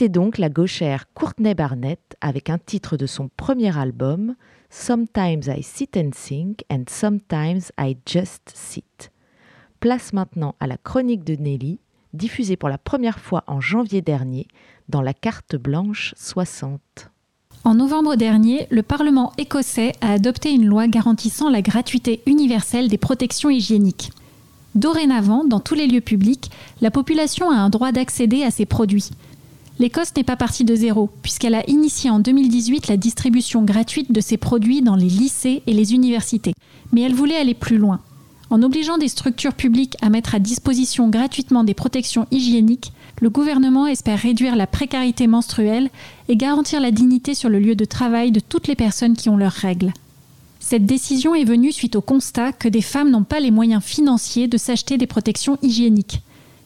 C'était donc la gauchère Courtney Barnett avec un titre de son premier album, Sometimes I Sit and Think and Sometimes I Just Sit. Place maintenant à la chronique de Nelly, diffusée pour la première fois en janvier dernier dans la carte blanche 60. En novembre dernier, le Parlement écossais a adopté une loi garantissant la gratuité universelle des protections hygiéniques. Dorénavant, dans tous les lieux publics, la population a un droit d'accéder à ces produits. L'Écosse n'est pas partie de zéro, puisqu'elle a initié en 2018 la distribution gratuite de ces produits dans les lycées et les universités. Mais elle voulait aller plus loin. En obligeant des structures publiques à mettre à disposition gratuitement des protections hygiéniques, le gouvernement espère réduire la précarité menstruelle et garantir la dignité sur le lieu de travail de toutes les personnes qui ont leurs règles. Cette décision est venue suite au constat que des femmes n'ont pas les moyens financiers de s'acheter des protections hygiéniques.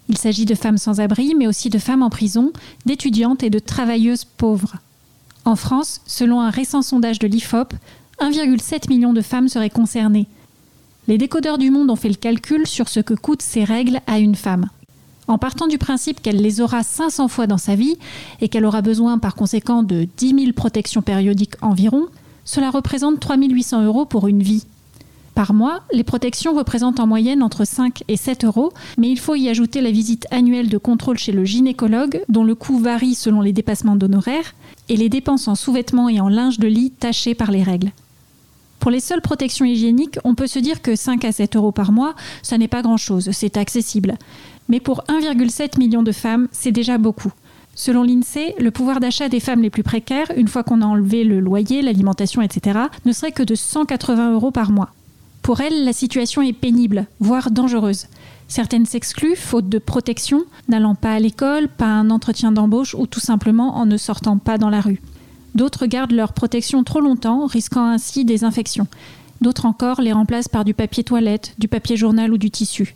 Il s'agit de femmes sans abri, mais aussi de femmes en prison, d'étudiantes et de travailleuses pauvres. En France, selon un récent sondage de l'IFOP, 1,7 million de femmes seraient concernées. Les décodeurs du monde ont fait le calcul sur ce que coûtent ces règles à une femme. En partant du principe qu'elle les aura 500 fois dans sa vie et qu'elle aura besoin par conséquent de 10 000 protections périodiques environ, cela représente 3 800 euros pour une vie. Par mois, les protections représentent en moyenne entre 5 et 7 euros, mais il faut y ajouter la visite annuelle de contrôle chez le gynécologue, dont le coût varie selon les dépassements d'honoraires, et les dépenses en sous-vêtements et en linge de lit tachés par les règles. Pour les seules protections hygiéniques, on peut se dire que 5 à 7 euros par mois, ça n'est pas grand-chose, c'est accessible. Mais pour 1,7 million de femmes, c'est déjà beaucoup. Selon l'INSEE, le pouvoir d'achat des femmes les plus précaires, une fois qu'on a enlevé le loyer, l'alimentation, etc., ne serait que de 180 euros par mois. Pour elles, la situation est pénible, voire dangereuse. Certaines s'excluent, faute de protection, n'allant pas à l'école, pas à un entretien d'embauche ou tout simplement en ne sortant pas dans la rue. D'autres gardent leur protection trop longtemps, risquant ainsi des infections. D'autres encore les remplacent par du papier toilette, du papier journal ou du tissu.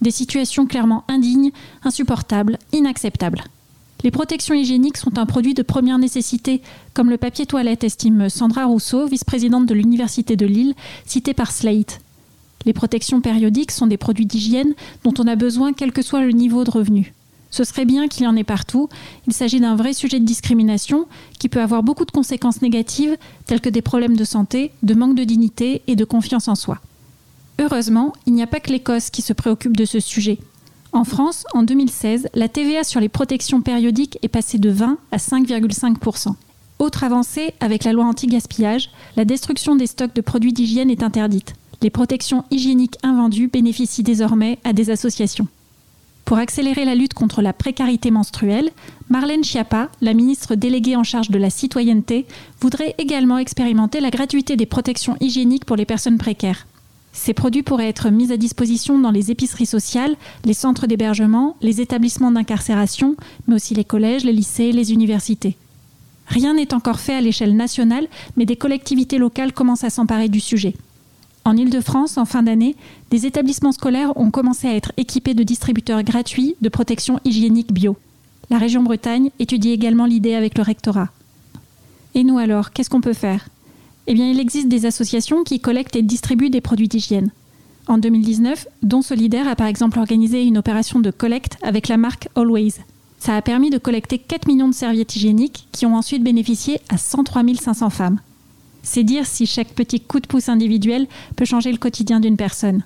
Des situations clairement indignes, insupportables, inacceptables. Les protections hygiéniques sont un produit de première nécessité, comme le papier toilette, estime Sandra Rousseau, vice-présidente de l'Université de Lille, citée par Slate. Les protections périodiques sont des produits d'hygiène dont on a besoin quel que soit le niveau de revenu. Ce serait bien qu'il y en ait partout. Il s'agit d'un vrai sujet de discrimination qui peut avoir beaucoup de conséquences négatives, telles que des problèmes de santé, de manque de dignité et de confiance en soi. Heureusement, il n'y a pas que l'Écosse qui se préoccupe de ce sujet. En France, en 2016, la TVA sur les protections périodiques est passée de 20 à 5,5% Autre avancée, avec la loi anti-gaspillage, la destruction des stocks de produits d'hygiène est interdite. Les protections hygiéniques invendues bénéficient désormais à des associations. Pour accélérer la lutte contre la précarité menstruelle, Marlène Schiappa, la ministre déléguée en charge de la citoyenneté, voudrait également expérimenter la gratuité des protections hygiéniques pour les personnes précaires. Ces produits pourraient être mis à disposition dans les épiceries sociales, les centres d'hébergement, les établissements d'incarcération, mais aussi les collèges, les lycées, les universités. Rien n'est encore fait à l'échelle nationale, mais des collectivités locales commencent à s'emparer du sujet. En Ile-de-France, en fin d'année, des établissements scolaires ont commencé à être équipés de distributeurs gratuits de protection hygiénique bio. La région Bretagne étudie également l'idée avec le rectorat. Et nous alors, qu'est-ce qu'on peut faire? Eh bien, il existe des associations qui collectent et distribuent des produits d'hygiène. En 2019, Don Solidaire a par exemple organisé une opération de collecte avec la marque Always. Ça a permis de collecter 4 millions de serviettes hygiéniques qui ont ensuite bénéficié à 103 500 femmes. C'est dire si chaque petit coup de pouce individuel peut changer le quotidien d'une personne.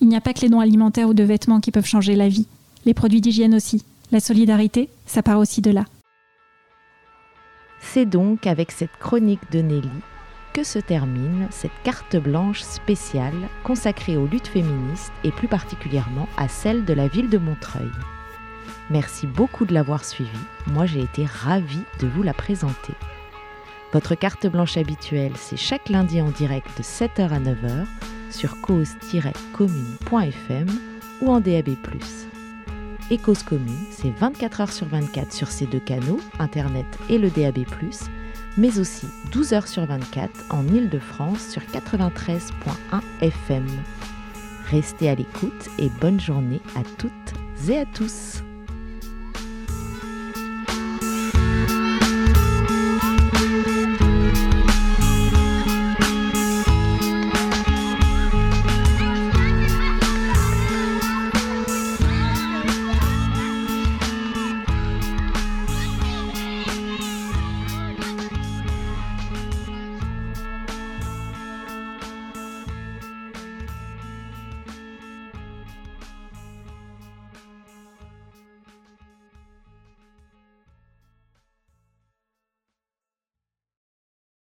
Il n'y a pas que les dons alimentaires ou de vêtements qui peuvent changer la vie. Les produits d'hygiène aussi. La solidarité, ça part aussi de là. C'est donc avec cette chronique de Nelly que se termine cette carte blanche spéciale consacrée aux luttes féministes et plus particulièrement à celle de la ville de Montreuil. Merci beaucoup de l'avoir suivi, moi j'ai été ravie de vous la présenter. Votre carte blanche habituelle, c'est chaque lundi en direct de 7h à 9h sur cause-commune.fm ou en DAB+. Et Cause Commune, c'est 24 h sur 24 sur ces deux canaux, Internet et le DAB+, mais aussi 12 heures sur 24 en Ile-de-France sur 93.1 FM. Restez à l'écoute et bonne journée à toutes et à tous.